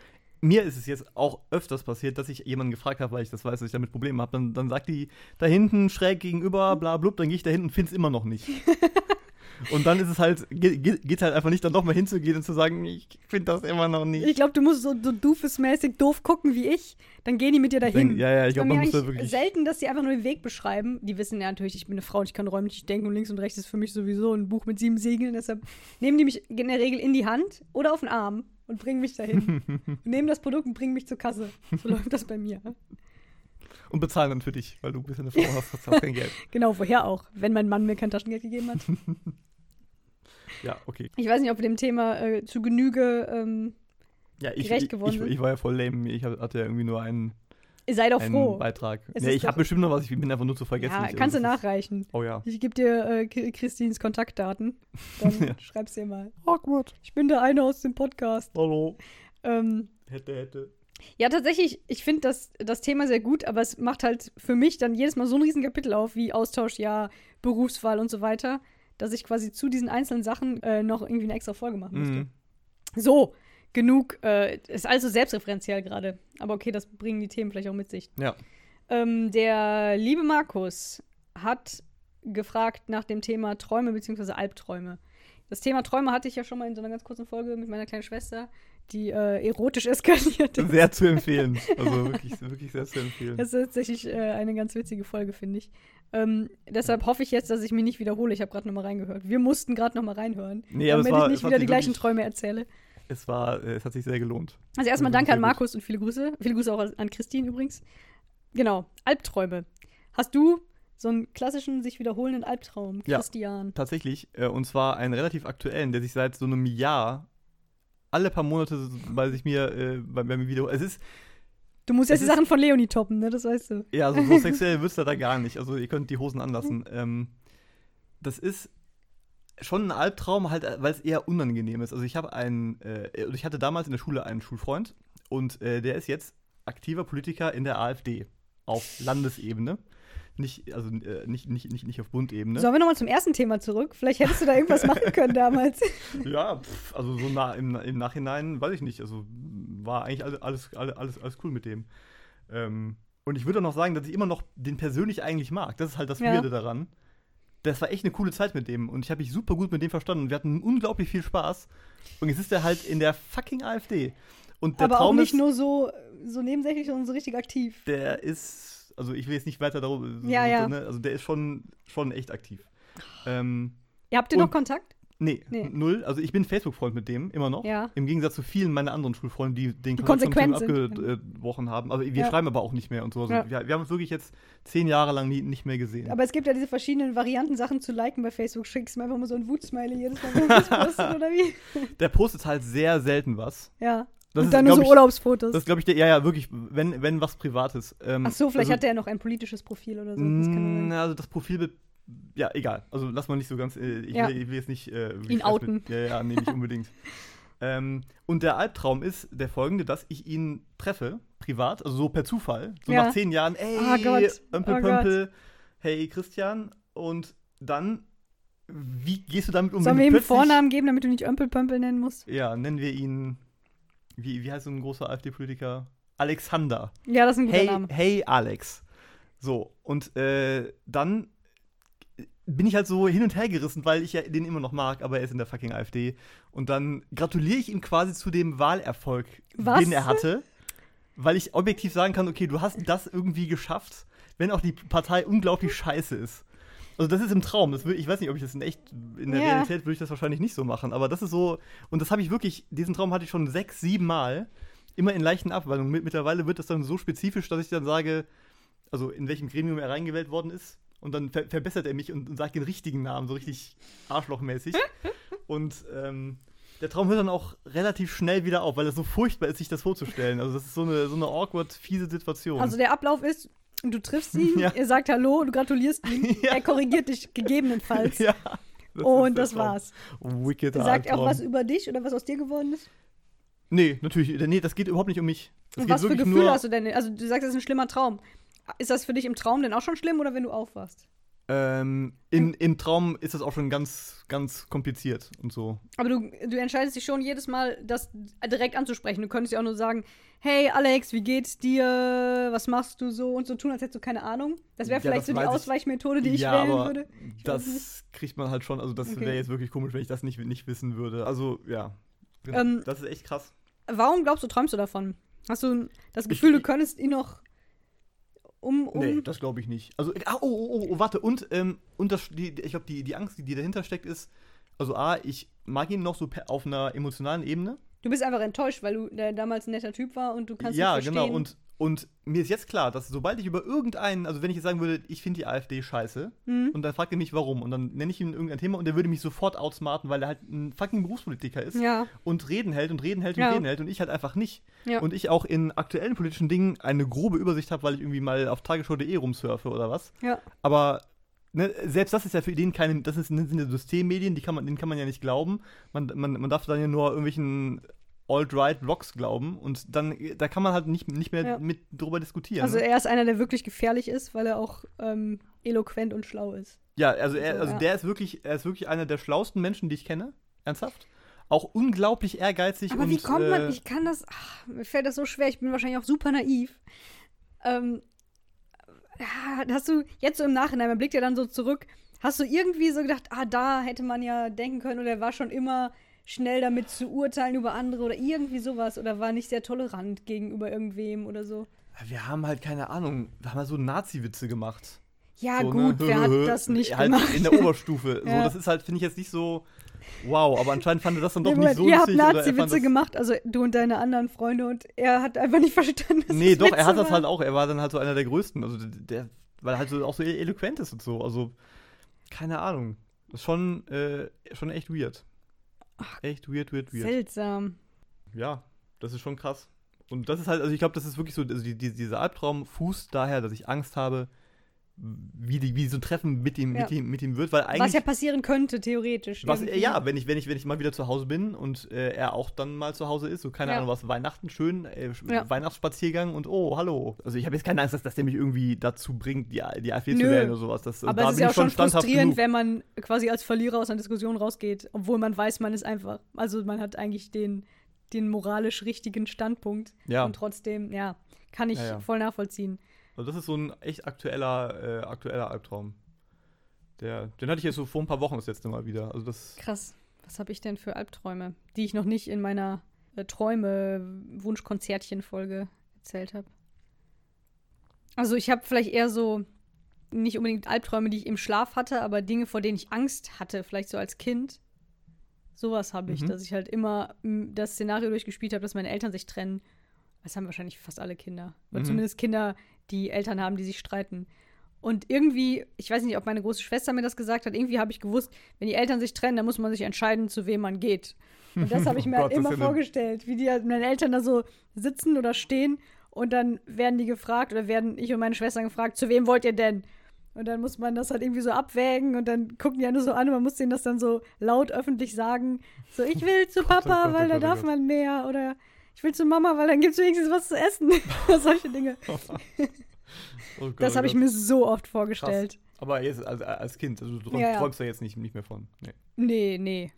Mir ist es jetzt auch öfters passiert, dass ich jemanden gefragt habe, weil ich das weiß, dass ich damit Probleme habe. Dann, dann sagt die da hinten schräg gegenüber, bla blub, dann gehe ich da hinten und finde es immer noch nicht. Und dann ist es halt, geht, geht halt einfach nicht, dann nochmal hinzugehen und zu sagen, ich finde das immer noch nicht. Ich glaube, du musst so, so doofesmäßig doof gucken wie ich. Dann gehen die mit dir dahin. Ja, ja, ich glaube, man muss da wirklich. selten, dass die einfach nur den Weg beschreiben. Die wissen ja natürlich, ich bin eine Frau und ich kann räumlich denken und links und rechts ist für mich sowieso ein Buch mit sieben Segeln. Deshalb nehmen die mich in der Regel in die Hand oder auf den Arm und bringen mich dahin. und nehmen das Produkt und bringen mich zur Kasse. So läuft das bei mir. Und bezahlen dann für dich, weil du bist eine Frau hast, hast auch kein Geld. Genau, woher auch, wenn mein Mann mir kein Taschengeld gegeben hat. Ja, okay. Ich weiß nicht, ob wir dem Thema äh, zu Genüge ähm, Ja, ich, Gerecht ich, geworden ich, sind. ich war ja voll lame. Ich hatte ja irgendwie nur einen, Sei doch einen froh. Beitrag. Es Nee, ich habe bestimmt noch was, ich bin einfach nur zu vergessen. Ja, Ich- kannst du das ist- nachreichen. Oh ja. Ich gebe dir äh, Christins Kontaktdaten. Dann Ja. schreib's dir mal. Awkward. Ich bin der eine aus dem Podcast. Hallo. Ähm, Hätte, hätte. ja, tatsächlich, ich finde das, das Thema sehr gut, aber es macht halt für mich dann jedes Mal so ein riesen Kapitel auf, wie Austauschjahr, Berufswahl und so weiter, dass ich quasi zu diesen einzelnen Sachen äh, noch irgendwie eine extra Folge machen musste. Mhm. So, genug. Äh, ist also selbstreferenziell gerade. Aber okay, das bringen die Themen vielleicht auch mit sich. Ja. Ähm, der liebe Markus hat gefragt nach dem Thema Träume bzw. Albträume. Das Thema Träume hatte ich ja schon mal in so einer ganz kurzen Folge mit meiner kleinen Schwester, die äh, erotisch eskaliert ist. Sehr zu empfehlen. Also wirklich, wirklich sehr zu empfehlen. Das ist tatsächlich äh, eine ganz witzige Folge, finde ich. Ähm, deshalb hoffe ich jetzt, dass ich mich nicht wiederhole. Ich habe gerade noch mal reingehört. Wir mussten gerade noch mal reinhören, Nee, aber damit war- ich nicht wieder die gleichen wirklich- Träume erzähle. Es war, äh, es hat sich sehr gelohnt. Also erstmal ist danke an. Markus und viele Grüße. Viele Grüße auch an Christine übrigens. Genau, Albträume. Hast du so einen klassischen, sich wiederholenden Albtraum, Ja. Christian? Tatsächlich. Äh, und zwar einen relativ aktuellen, der sich seit so einem Jahr alle paar Monate bei sich mir, äh, bei, bei mir wieder. Es ist, Du musst Es jetzt die Sachen von Leonie toppen, ne? Das weißt du. ja, so, so sexuell wird's da, da gar nicht. Also ihr könnt die Hosen anlassen. Ähm, das ist schon ein Albtraum, halt, weil es eher unangenehm ist. Also ich habe einen, äh, ich hatte damals in der Schule einen Schulfreund und äh, der ist jetzt aktiver Politiker in der AfD auf Landesebene. Nicht, also äh, nicht, nicht, nicht, nicht auf Bundebene. Sollen wir nochmal zum ersten Thema zurück? Vielleicht hättest du da irgendwas machen können damals. Ja, pf, also so nah, im, im Nachhinein, weiß ich nicht. Also war eigentlich alles, alles, alles, alles, cool mit dem. Ähm, und ich würde auch noch sagen, dass ich immer noch den persönlich eigentlich mag. Das ist halt das Ja. Weirde daran. Das war echt eine coole Zeit mit dem und ich habe mich super gut mit dem verstanden. Wir hatten unglaublich viel Spaß. Und jetzt ist er halt in der fucking AfD. Und der Aber auch Traum nicht ist, nur so, so nebensächlich, sondern so richtig aktiv. der ist, also ich will jetzt nicht weiter darüber, Ja, ja. Ne? also der ist schon, schon echt aktiv. Ähm, habt ihr noch Kontakt? Nee, Nee. null. Also ich bin Facebook-Freund mit dem, immer noch. Ja. Im Gegensatz zu vielen meiner anderen Schulfreunde, die den Die sind. abgebrochen haben. Aber wir Ja. schreiben aber auch nicht mehr und so. Also Ja. wir, wir haben uns wirklich jetzt zehn Jahre lang nie, nicht mehr gesehen. Aber es gibt ja diese verschiedenen Varianten, Sachen zu liken bei Facebook. Schickst mir einfach mal so ein Wut-Smiley jedes Mal, wenn du postet, oder wie? Der postet halt sehr selten was. Ja. Das Und ist, dann nur so ich, Urlaubsfotos. Das glaube ich, der, ja, ja, wirklich, wenn, wenn was Privates. Ähm, Ach so, vielleicht also, hat der ja noch ein politisches Profil oder so. Das Mm. Also das Profilbild, ja, egal. Also lass mal nicht so ganz, äh, ich, Ja. will, ich will jetzt nicht äh, Ihn outen. Mit, ja, ja, nee, nicht unbedingt. ähm, und der Albtraum ist der folgende, dass ich ihn treffe, privat, also so per Zufall, so Ja. nach zehn Jahren, ey, Gott, Ömpel, oh Pömpel, hey Christian, und dann, wie gehst du damit um? Sollen wir ihm einen Vornamen geben, damit du nicht Ömpel-Pömpel nennen musst? Ja, nennen wir ihn, wie, wie heißt so ein großer AfD-Politiker? Alexander. Ja, das ist ein guter Hey, Name. hey Alex. So, und äh, dann bin ich halt so hin und her gerissen, weil ich ja den immer noch mag, aber er ist in der fucking AfD. Und dann gratuliere ich ihm quasi zu dem Wahlerfolg, Was? den er hatte, weil ich objektiv sagen kann, okay, du hast das irgendwie geschafft, wenn auch die Partei unglaublich scheiße ist. Also das ist im Traum. Will, ich weiß nicht, ob ich das in echt, in der Ja. Realität würde ich das wahrscheinlich nicht so machen, aber das ist so, und das habe ich wirklich, diesen Traum hatte ich schon sechs, sieben Mal, immer in leichten Abwandlungen. Mit- Mittlerweile wird das dann so spezifisch, dass ich dann sage, also in welchem Gremium er reingewählt worden ist. Und dann ver verbessert er mich und, und sagt den richtigen Namen, so richtig arschlochmäßig. und ähm, der Traum hört dann auch relativ schnell wieder auf, weil es so furchtbar ist, sich das vorzustellen. Also das ist so eine, so eine awkward, fiese Situation. Also der Ablauf ist, du triffst ihn, Ja. er sagt Hallo, du gratulierst ihm, Ja. er korrigiert dich gegebenenfalls. ja, das und das Traum. war's. Wicked Sagt er auch was über dich oder was aus dir geworden ist? Nee, natürlich. Nee, das geht überhaupt nicht um mich. Das Und was für Gefühle nur, hast du denn? Also du sagst, das ist ein schlimmer Traum. Ist das für dich im Traum denn auch schon schlimm oder wenn du aufwachst? Ähm, in, Im Traum ist das auch schon ganz, ganz kompliziert und so. Aber du, du entscheidest dich schon jedes Mal, das direkt anzusprechen. Du könntest ja auch nur sagen, hey Alex, wie geht's dir? Was machst du so? Und so tun, als hättest du keine Ahnung. Das wäre Ja, vielleicht das so die. Ausweichmethode, die ich ja, wählen würde. Ich das kriegt man halt schon. Also, das Okay. wäre jetzt wirklich komisch, wenn ich das nicht, nicht wissen würde. Also, ja. Genau. Ähm, das ist echt krass. Warum glaubst du, träumst du davon? Hast du das Gefühl, Ich- du könntest ihn noch um. um Nee, das glaube ich nicht. Also, ah, oh, oh, oh, oh, warte. Und, ähm, und das, die, ich glaube, die, die Angst, die, die dahinter steckt, ist, also A, ich mag ihn noch so auf einer emotionalen Ebene. du bist einfach enttäuscht, weil du der damals ein netter Typ war und du kannst ja, nicht verstehen. genau. Und, und mir ist jetzt klar, dass sobald ich über irgendeinen, also wenn ich jetzt sagen würde, ich finde die AfD scheiße, Mhm. und dann fragt er mich warum, und dann nenne ich ihm irgendein Thema und der würde mich sofort outsmarten, weil er halt ein fucking Berufspolitiker ist Ja, und reden hält und reden hält und Ja. reden hält und ich halt einfach nicht. ja. Und ich auch in aktuellen politischen Dingen eine grobe Übersicht habe, weil ich irgendwie mal auf tagesschau.de rumsurfe oder was. Aber ne, selbst das ist ja für den keine, das ist, sind ja Systemmedien, die kann man, denen kann man ja nicht glauben. Man, man, man darf dann ja nur irgendwelchen Alt-Right-Blogs glauben und dann, da kann man halt nicht, nicht mehr Ja. mit drüber diskutieren. Also ne? er ist einer, der wirklich gefährlich ist, weil er auch ähm, eloquent und schlau ist. ja, also, er, so, also ja. der ist wirklich, er ist wirklich einer der schlauesten Menschen, die ich kenne. Ernsthaft. Auch unglaublich ehrgeizig Aber und wie kommt man, äh, ich kann das, ach, mir fällt das so schwer, ich bin wahrscheinlich auch super naiv. Ähm, hast du jetzt so im Nachhinein, man blickt ja dann so zurück, hast du irgendwie so gedacht, ah, da hätte man ja denken können oder er war schon immer schnell damit zu urteilen über andere oder irgendwie sowas oder war nicht sehr tolerant gegenüber irgendwem oder so. wir haben halt keine Ahnung, wir haben halt so Nazi-Witze gemacht. Ja, so, gut, ne? wer hat das nicht halt gemacht? in der Oberstufe. Ja. So, das ist halt, finde ich jetzt nicht so wow, aber anscheinend fand er das dann doch Nee, nicht so ihr habt lustig. er fand Nazi-Witze gemacht, also du und deine anderen Freunde und er hat einfach nicht verstanden, dass Nee, das doch, er Witze hat das halt auch. Er war dann halt so einer der größten. Also der, weil er halt so auch so eloquent ist und so. Also, keine Ahnung. Das ist schon, äh, schon echt weird. Echt weird, weird, weird. Seltsam. Ja, das ist schon krass. Und das ist halt, also ich glaube, das ist wirklich so, also die, die, dieser Albtraum fußt daher, dass ich Angst habe, wie, die, wie so ein Treffen mit ihm, Ja. mit ihm, mit ihm wird, weil eigentlich. Was ja passieren könnte, theoretisch. Was, irgendwie. ja, wenn ich, wenn, ich, wenn ich mal wieder zu Hause bin und äh, er auch dann mal zu Hause ist, so keine Ja. Ahnung was, Weihnachten schön, äh, Ja. Weihnachtsspaziergang und oh, hallo. Also ich habe jetzt keine Angst, dass, dass der mich irgendwie dazu bringt, die, die AfD Nö. zu wählen oder sowas. Das, Aber da es ist ja auch schon frustrierend, genug. wenn man quasi als Verlierer aus einer Diskussion rausgeht, obwohl man weiß, man ist einfach. Also man hat eigentlich den, den moralisch richtigen Standpunkt. Ja. Und trotzdem, ja, kann ich voll nachvollziehen. Also das ist so ein echt aktueller, äh, aktueller Albtraum. Der, den hatte ich jetzt so vor ein paar Wochen das letzte Mal wieder. Also das, Krass. Was habe ich denn für Albträume, die ich noch nicht in meiner äh, Träume-Wunschkonzertchen-Folge erzählt habe? Also ich habe vielleicht eher so nicht unbedingt Albträume, die ich im Schlaf hatte, aber Dinge, vor denen ich Angst hatte, vielleicht so als Kind. Sowas habe ich, Mhm. dass ich halt immer das Szenario durchgespielt habe, dass meine Eltern sich trennen. Das haben wahrscheinlich fast alle Kinder. Oder Mhm. zumindest Kinder, die Eltern haben, die sich streiten. Und irgendwie, ich weiß nicht, ob meine große Schwester mir das gesagt hat, irgendwie habe ich gewusst, wenn die Eltern sich trennen, dann muss man sich entscheiden, zu wem man geht. Und das habe ich Oh mir Gott, halt immer vorgestellt, wie die halt meine Eltern da so sitzen oder stehen und dann werden die gefragt oder werden ich und meine Schwestern gefragt, zu wem wollt ihr denn? Und dann muss man das halt irgendwie so abwägen und dann gucken die alle so an und man muss denen das dann so laut öffentlich sagen. So, ich will zu oh Papa, oh weil da oh darf man mehr. Oder ich will zu Mama, weil dann gibt es wenigstens was zu essen. Solche Dinge. oh Gott, Das oh habe ich mir so oft vorgestellt. Aber jetzt als, als Kind, also du träumst, Ja, ja. träumst da jetzt nicht, nicht mehr von. Nee. Nee, nee.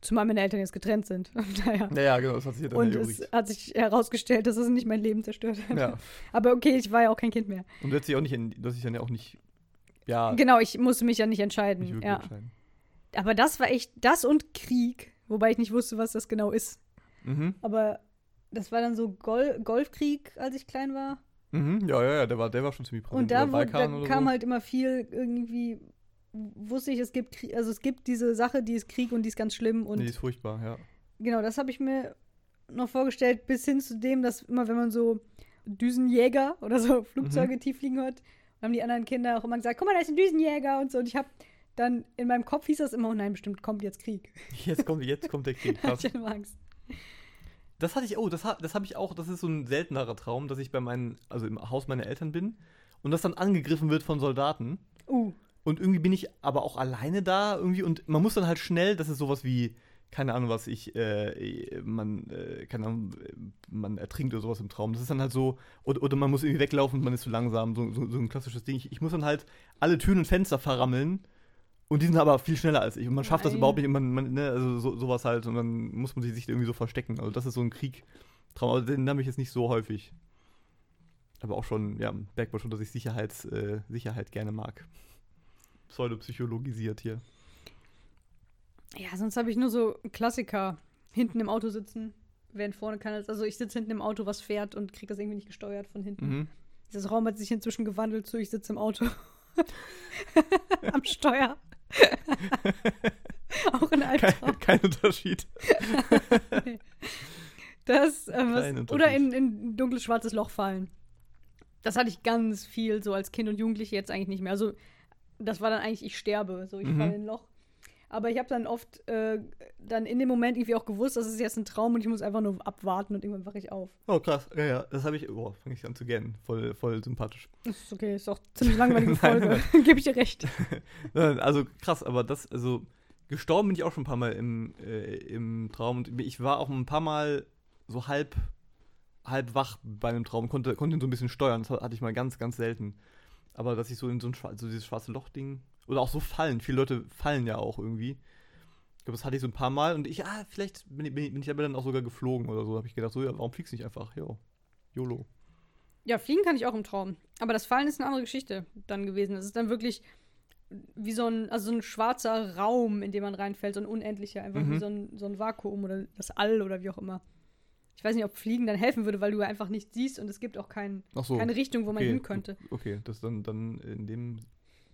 Zumal meine Eltern jetzt getrennt sind. naja. Ja, ja, genau, das hat sich ja dann Und es hat sich herausgestellt, dass es nicht mein Leben zerstört hat. Ja. Aber okay, ich war ja auch kein Kind mehr. Und du hättest dich auch nicht, du hast dich dann ja auch nicht, ja, Genau, ich musste mich ja nicht entscheiden. nicht ja. entscheiden. Aber das war echt, das und Krieg, wobei ich nicht wusste, was das genau ist. Mhm. Aber das war dann so Gol Golfkrieg, als ich klein war. Mhm. Ja, ja, ja, der war, der war schon ziemlich präsent. Und da, wo, da kam so. halt immer viel irgendwie, wusste ich, es gibt Krieg, also es gibt diese Sache, die ist Krieg und die ist ganz schlimm. Und die ist furchtbar, ja. genau, das habe ich mir noch vorgestellt, bis hin zu dem, dass immer, wenn man so Düsenjäger oder so Flugzeuge Mhm. tief fliegen hört, haben die anderen Kinder auch immer gesagt, guck mal, da ist ein Düsenjäger und so. Und ich habe dann, in meinem Kopf hieß das immer, oh nein, bestimmt kommt jetzt Krieg. Jetzt kommt, jetzt kommt der Krieg, krass. hatte ich immer Angst. Das hatte ich, oh, das, das habe ich auch, das ist so ein seltenerer Traum, dass ich bei meinen, also im Haus meiner Eltern bin und das dann angegriffen wird von Soldaten. Uh, Und irgendwie bin ich aber auch alleine da irgendwie und man muss dann halt schnell, das ist sowas wie, keine Ahnung was, ich, äh, man, äh, keine Ahnung, man ertrinkt oder sowas im Traum. Das ist dann halt so, oder, oder man muss irgendwie weglaufen und man ist zu langsam, so, so, so ein klassisches Ding. Ich, ich, muss dann halt alle Türen und Fenster verrammeln und die sind aber viel schneller als ich und man schafft Nein. das überhaupt nicht, und man, man, ne, also so, sowas halt und dann muss man sich irgendwie so verstecken. Also das ist so ein Kriegtraum, aber den habe ich jetzt nicht so häufig. Aber auch schon, ja, merkt man schon, dass ich Sicherheits, äh, Sicherheit gerne mag. Pseudopsychologisiert hier. Ja, sonst habe ich nur so Klassiker. Hinten im Auto sitzen, während vorne kann es. Also ich sitze hinten im Auto, was fährt und kriege das irgendwie nicht gesteuert von hinten. Mhm. Dieses Raum hat sich inzwischen gewandelt zu, ich sitze im Auto. Am Steuer. Auch ein Albtraum. Kein, kein Unterschied. nee. Das, äh, was, oder in, in dunkles schwarzes Loch fallen. Das hatte ich ganz viel so als Kind und Jugendliche jetzt eigentlich nicht mehr. Also das war dann eigentlich, ich sterbe. So, ich mhm. falle in ein Loch. Aber ich habe dann oft äh, dann in dem Moment irgendwie auch gewusst, das ist jetzt ein Traum und ich muss einfach nur abwarten und irgendwann wache ich auf. Oh, krass. Ja, ja, das habe ich, boah, fange ich an zu gern. Voll, voll sympathisch. Das ist okay, ist auch ziemlich langweilige Folge. Gebe ich dir recht. also krass, aber das, also gestorben bin ich auch schon ein paar Mal im, äh, im Traum und ich war auch ein paar Mal so halb, halb wach bei einem Traum, konnte, konnte ihn so ein bisschen steuern. Das hatte ich mal ganz, ganz selten. Aber dass ich so in so ein so dieses schwarze Loch-Ding oder auch so fallen. Viele Leute fallen ja auch irgendwie. Ich glaube, das hatte ich so ein paar Mal und ich, ah, vielleicht bin ich, bin ich aber dann auch sogar geflogen oder so. habe ich gedacht, so, ja, warum fliegst du nicht einfach? Jo, YOLO. Ja, fliegen kann ich auch im Traum. Aber das Fallen ist eine andere Geschichte dann gewesen. Das ist dann wirklich wie so ein, also so ein schwarzer Raum, in den man reinfällt, so ein unendlicher, einfach mhm. wie so ein, so ein Vakuum oder das All oder wie auch immer. Ich weiß nicht, ob Fliegen dann helfen würde, weil du einfach nicht siehst und es gibt auch kein, so. keine Richtung, wo man hin könnte. Okay, das dann, dann in dem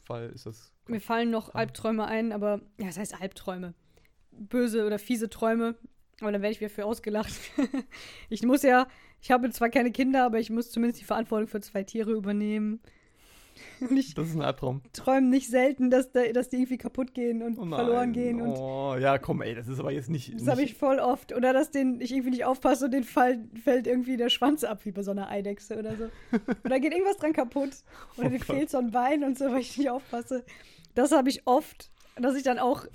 Fall ist das. Mir fallen noch Albträume ein, aber ja, das heißt Albträume. Böse oder fiese Träume. Aber dann werde ich wieder für ausgelacht. ich muss ja, ich habe zwar keine Kinder, aber ich muss zumindest die Verantwortung für zwei Tiere übernehmen. Ich das ist ein Albtraum. Träume nicht selten, dass, da, dass die irgendwie kaputt gehen und oh verloren gehen. Und oh, ja, komm, ey, das ist aber jetzt nicht. Das habe ich voll oft. Oder dass den, ich irgendwie nicht aufpasse und den Fall, fällt irgendwie der Schwanz ab, wie bei so einer Eidechse oder so. oder geht irgendwas dran kaputt. Oder oh dir fehlt so ein Bein und so, weil ich nicht aufpasse. Das habe ich oft, dass ich dann auch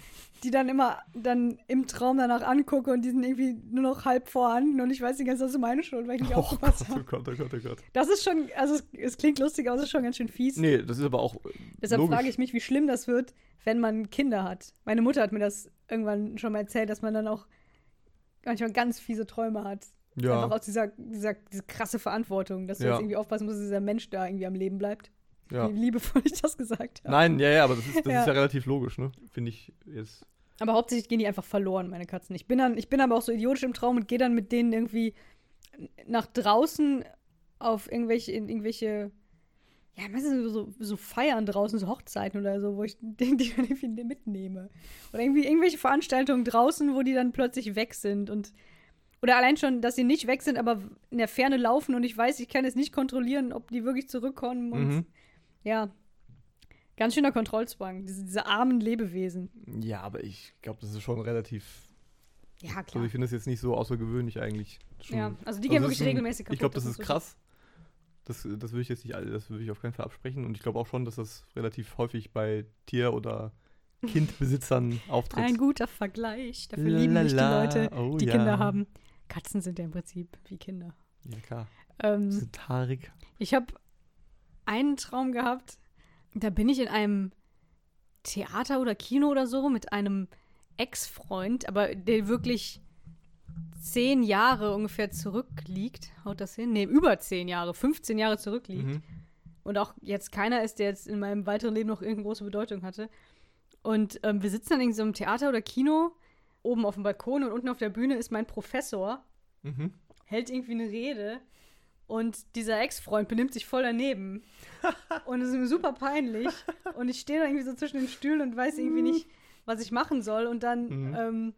die dann immer dann im Traum danach angucke und die sind irgendwie nur noch halb vorhanden und ich weiß nicht ganz, das ist meine Schuld, weil ich nicht oh aufgepasst habe. Oh Gott, oh Gott, oh Gott. Das ist schon, also es, es klingt lustig, aber es ist schon ganz schön fies. Nee, das ist aber auch Deshalb frage ich mich, wie schlimm das wird, wenn man Kinder hat. Meine Mutter hat mir das irgendwann schon mal erzählt, dass man dann auch manchmal ganz fiese Träume hat. Ja. Einfach aus dieser, dieser diese krasse Verantwortung, dass du ja. jetzt irgendwie aufpassen musst, dass dieser Mensch da irgendwie am Leben bleibt. Ja. Wie liebevoll ich das gesagt habe. Nein, ja, ja, aber das ist, das ja. ist ja relativ logisch, ne? Finde ich jetzt. Aber hauptsächlich gehen die einfach verloren, meine Katzen. Ich bin dann, ich bin aber auch so idiotisch im Traum und gehe dann mit denen irgendwie nach draußen auf irgendwelche, in irgendwelche, ja, meistens so, so Feiern draußen, so Hochzeiten oder so, wo ich die, die dann irgendwie mitnehme. Oder irgendwie irgendwelche Veranstaltungen draußen, wo die dann plötzlich weg sind und oder allein schon, dass sie nicht weg sind, aber in der Ferne laufen und ich weiß, ich kann es nicht kontrollieren, ob die wirklich zurückkommen und mhm. Ja. Ganz schöner Kontrollzwang, diese, diese armen Lebewesen. Ja, aber ich glaube, das ist schon relativ. Ja, klar. Also ich finde das jetzt nicht so außergewöhnlich eigentlich. Schon, ja, also die gehen also wirklich ein, regelmäßig kaputt. Ich glaube, das, das, ist krass. Das, das würde ich jetzt nicht, das würde ich auf keinen Fall absprechen. Und ich glaube auch schon, dass das relativ häufig bei Tier- oder Kindbesitzern auftritt. Ein guter Vergleich. Dafür Lala. lieben mich die Leute, oh, die ja. Kinder haben. Katzen sind ja im Prinzip wie Kinder. Ja, klar. Ähm, sind haarig. Ich habe einen Traum gehabt, da bin ich in einem Theater oder Kino oder so mit einem Ex-Freund, aber der wirklich zehn Jahre ungefähr zurückliegt. Haut das hin? Nee, über zehn Jahre, 15 Jahre zurückliegt. Mhm. Und auch jetzt keiner ist, der jetzt in meinem weiteren Leben noch irgendeine große Bedeutung hatte. Und ähm, wir sitzen dann in so einem Theater oder Kino, oben auf dem Balkon und unten auf der Bühne ist mein Professor, mhm. hält irgendwie eine Rede und dieser Ex-Freund benimmt sich voll daneben. und es ist mir super peinlich. Und ich stehe da irgendwie so zwischen den Stühlen und weiß irgendwie nicht, was ich machen soll. Und dann mhm. ähm,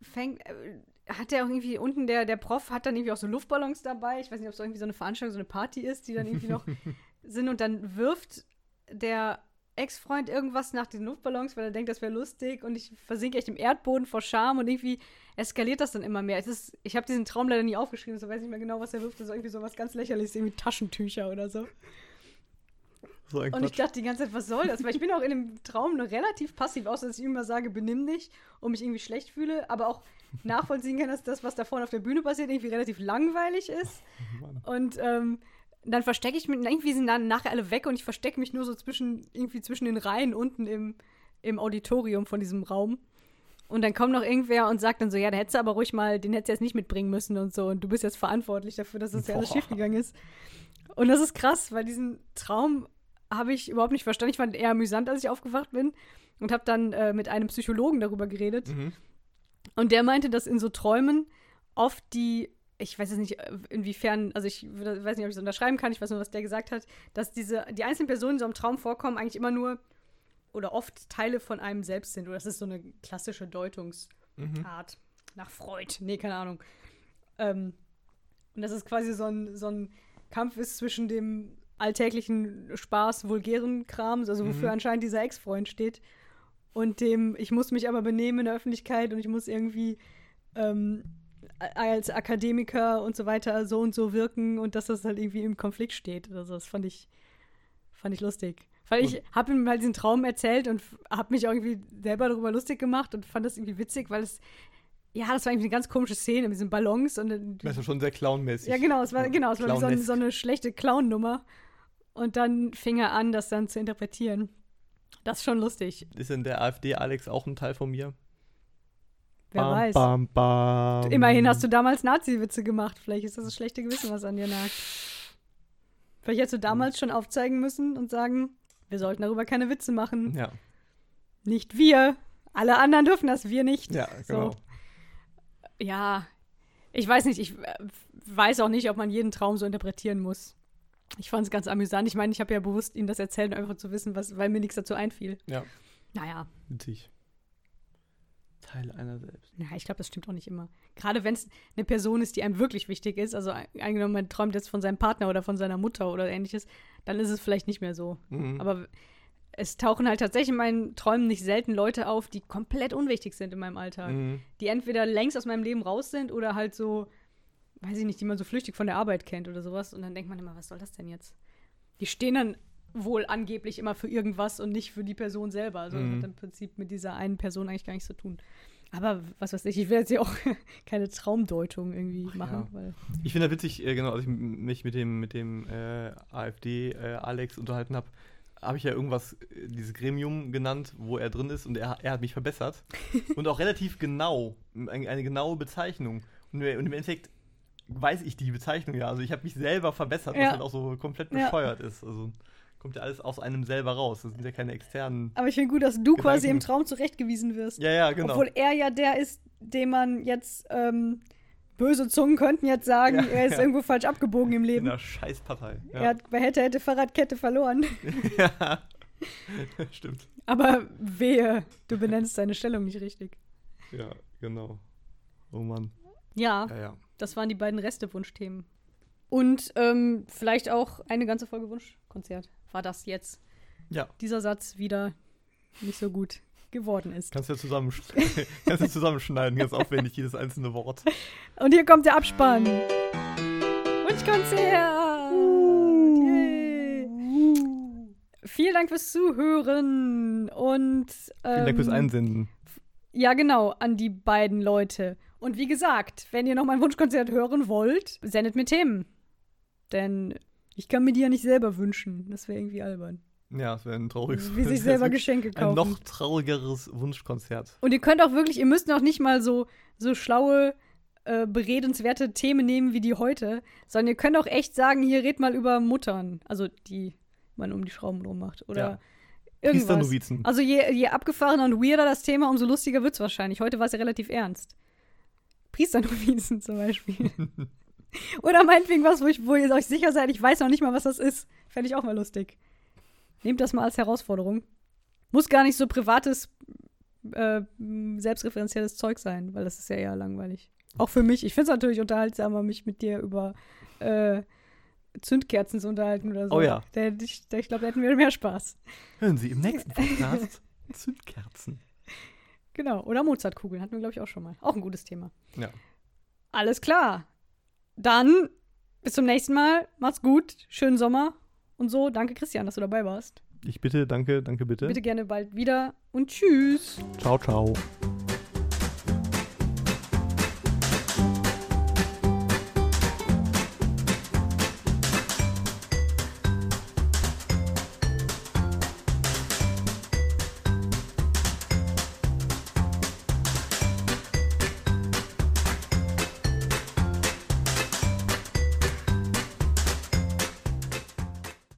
fängt. Äh, hat der auch irgendwie unten, der, der Prof hat dann irgendwie auch so Luftballons dabei. Ich weiß nicht, ob es irgendwie so eine Veranstaltung, so eine Party ist, die dann irgendwie noch sind. Und dann wirft der Ex-Freund irgendwas nach den Luftballons, weil er denkt, das wäre lustig und ich versinke echt im Erdboden vor Scham und irgendwie eskaliert das dann immer mehr. Ist, ich habe diesen Traum leider nie aufgeschrieben, so weiß ich nicht mehr genau, was er wirft. Das ist irgendwie so was ganz lächerliches, irgendwie Taschentücher oder so. So Und ich dachte die ganze Zeit, was soll das? Weil ich bin auch in dem Traum noch relativ passiv, außer dass ich immer sage, benimm dich und mich irgendwie schlecht fühle, aber auch nachvollziehen kann, dass das, was da vorne auf der Bühne passiert, irgendwie relativ langweilig ist. Mann. Und ähm, dann verstecke ich mich, irgendwie sind dann nachher alle weg und ich verstecke mich nur so zwischen, irgendwie zwischen den Reihen unten im, im Auditorium von diesem Raum. Und dann kommt noch irgendwer und sagt dann so, ja, da hättest du aber ruhig mal, den hättest du jetzt nicht mitbringen müssen und so. Und du bist jetzt verantwortlich dafür, dass das ja alles schiefgegangen ist. Und das ist krass, weil diesen Traum habe ich überhaupt nicht verstanden. Ich fand ihn eher amüsant, als ich aufgewacht bin. Und habe dann äh, mit einem Psychologen darüber geredet. Mhm. Und der meinte, dass in so Träumen oft die, ich weiß jetzt nicht, äh, inwiefern, also ich weiß nicht, ob ich es unterschreiben kann, ich weiß nur, was der gesagt hat, dass diese, die einzelnen Personen, die so im Traum vorkommen, eigentlich immer nur oder oft Teile von einem selbst sind. Oder das ist so eine klassische Deutungsart Mhm. nach Freud. Nee, keine Ahnung. Ähm, und das ist quasi so ein, so ein Kampf ist zwischen dem alltäglichen Spaß, vulgären Krams, also wofür Mhm. anscheinend dieser Ex-Freund steht, und dem, ich muss mich aber benehmen in der Öffentlichkeit und ich muss irgendwie ähm, als Akademiker und so weiter so und so wirken und dass das halt irgendwie im Konflikt steht. Also das fand ich, fand ich lustig. Weil ich habe ihm halt diesen Traum erzählt und habe mich auch irgendwie selber darüber lustig gemacht und fand das irgendwie witzig, weil es, ja, das war irgendwie eine ganz komische Szene mit diesen Ballons und dann- Das ist schon sehr clownmäßig. ja, genau, es war, genau, es war so, ein, Clownesk. so eine schlechte Clown-Nummer. Und dann fing er an, das dann zu interpretieren. Das ist schon lustig. Ist denn der AfD-Alex auch ein Teil von mir? Wer bam, weiß. Bam, bam. Immerhin hast du damals Nazi-Witze gemacht. Vielleicht ist das das schlechte Gewissen, was an dir nagt. Vielleicht hättest du damals schon aufzeigen müssen und sagen, wir sollten darüber keine Witze machen. Ja, Nicht wir. Alle anderen dürfen das, wir nicht. ja, genau. So. Ja, ich weiß nicht, ich äh, weiß auch nicht, ob man jeden Traum so interpretieren muss. Ich fand es ganz amüsant. Ich meine, ich habe ja bewusst Ihnen das erzählt, um einfach zu wissen, was, weil mir nichts dazu einfiel. Ja, Naja, witzig. Teil einer selbst. na, ich glaube, das stimmt auch nicht immer. Gerade wenn es eine Person ist, die einem wirklich wichtig ist, also angenommen, man träumt jetzt von seinem Partner oder von seiner Mutter oder ähnliches, dann ist es vielleicht nicht mehr so. Mhm. Aber es tauchen halt tatsächlich in meinen Träumen nicht selten Leute auf, die komplett unwichtig sind in meinem Alltag. Mhm. die entweder längst aus meinem Leben raus sind oder halt so, weiß ich nicht, die man so flüchtig von der Arbeit kennt oder sowas. Und dann denkt man immer, was soll das denn jetzt? Die stehen dann wohl angeblich immer für irgendwas und nicht für die Person selber. Also das Mhm. hat im Prinzip mit dieser einen Person eigentlich gar nichts zu tun. Aber was weiß ich, ich will jetzt hier auch keine Traumdeutung irgendwie machen, ja. Ich finde das witzig, äh, genau, als ich mich mit dem, mit dem äh, AfD-Alex unterhalten habe, habe ich ja irgendwas, äh, dieses Gremium genannt, wo er drin ist und er, er hat mich verbessert. und auch relativ genau, eine, eine genaue Bezeichnung. Und, und im Endeffekt weiß ich die Bezeichnung ja. Also ich habe mich selber verbessert, was Ja. halt auch so komplett Ja. bescheuert ist. Also kommt ja alles aus einem selber raus. Das sind ja keine externen. Aber ich finde gut, dass du quasi im Gedanken. Traum zurechtgewiesen wirst. Ja, ja, genau. Obwohl er ja der ist, dem man jetzt, ähm, böse Zungen könnten jetzt sagen, Ja, er ist ja. irgendwo falsch abgebogen im in Leben. einer Scheißpartei. Er Ja. hat bei Hätte, Hätte Fahrradkette verloren. ja. Stimmt. Aber wehe, du benennst deine Stellung nicht richtig. Ja, genau. Oh Mann. Ja, Ja, ja. das waren die beiden Reste-Wunschthemen. Und ähm, vielleicht auch eine ganze Folge Wunschkonzert war das jetzt. Ja. Dieser Satz wieder nicht so gut geworden ist. Kannst du zusammen, kannst du zusammenschneiden, ganz aufwendig, jedes einzelne Wort. Und hier kommt der Abspann. Wunschkonzert! Yay. Vielen Dank fürs Zuhören und ähm, Vielen Dank fürs Einsenden. Ja, genau, an die beiden Leute. Und wie gesagt, wenn ihr noch mein Wunschkonzert hören wollt, sendet mir Themen. Denn ich kann mir die ja nicht selber wünschen. Das wäre irgendwie albern. Ja, es wäre ein trauriges Wie sich selber Geschenke Ein kaufen. noch traurigeres Wunschkonzert. Und ihr könnt auch wirklich, ihr müsst auch nicht mal so, so schlaue, äh, beredenswerte Themen nehmen wie die heute, sondern ihr könnt auch echt sagen, hier red mal über Muttern. Also die man um die Schrauben drum macht. Oder Ja. irgendwas. Priesternovizen. Also je, je abgefahrener und weirder das Thema, umso lustiger wird es wahrscheinlich. Heute war es ja relativ ernst. Priesternovizen zum Beispiel. Oder meinetwegen was, wo, ich, wo ihr euch sicher seid, ich weiß noch nicht mal, was das ist. Fände ich auch mal lustig. Nehmt das mal als Herausforderung. Muss gar nicht so privates, äh, selbstreferenzielles Zeug sein, weil das ist ja eher langweilig. Auch für mich. Ich finde es natürlich unterhaltsamer, mich mit dir über äh, Zündkerzen zu unterhalten oder so. Oh ja. Da, ich, da, ich glaube, da hätten wir mehr Spaß. Hören Sie im nächsten Podcast Zündkerzen. Genau. Oder Mozartkugeln hatten wir, glaube ich, auch schon mal. Auch ein gutes Thema. Ja. Alles klar. Dann bis zum nächsten Mal. Macht's gut. Schönen Sommer. Und so, danke Christian, dass du dabei warst. Ich bitte, danke, danke, bitte. Bitte gerne bald wieder und tschüss. Ciao, ciao.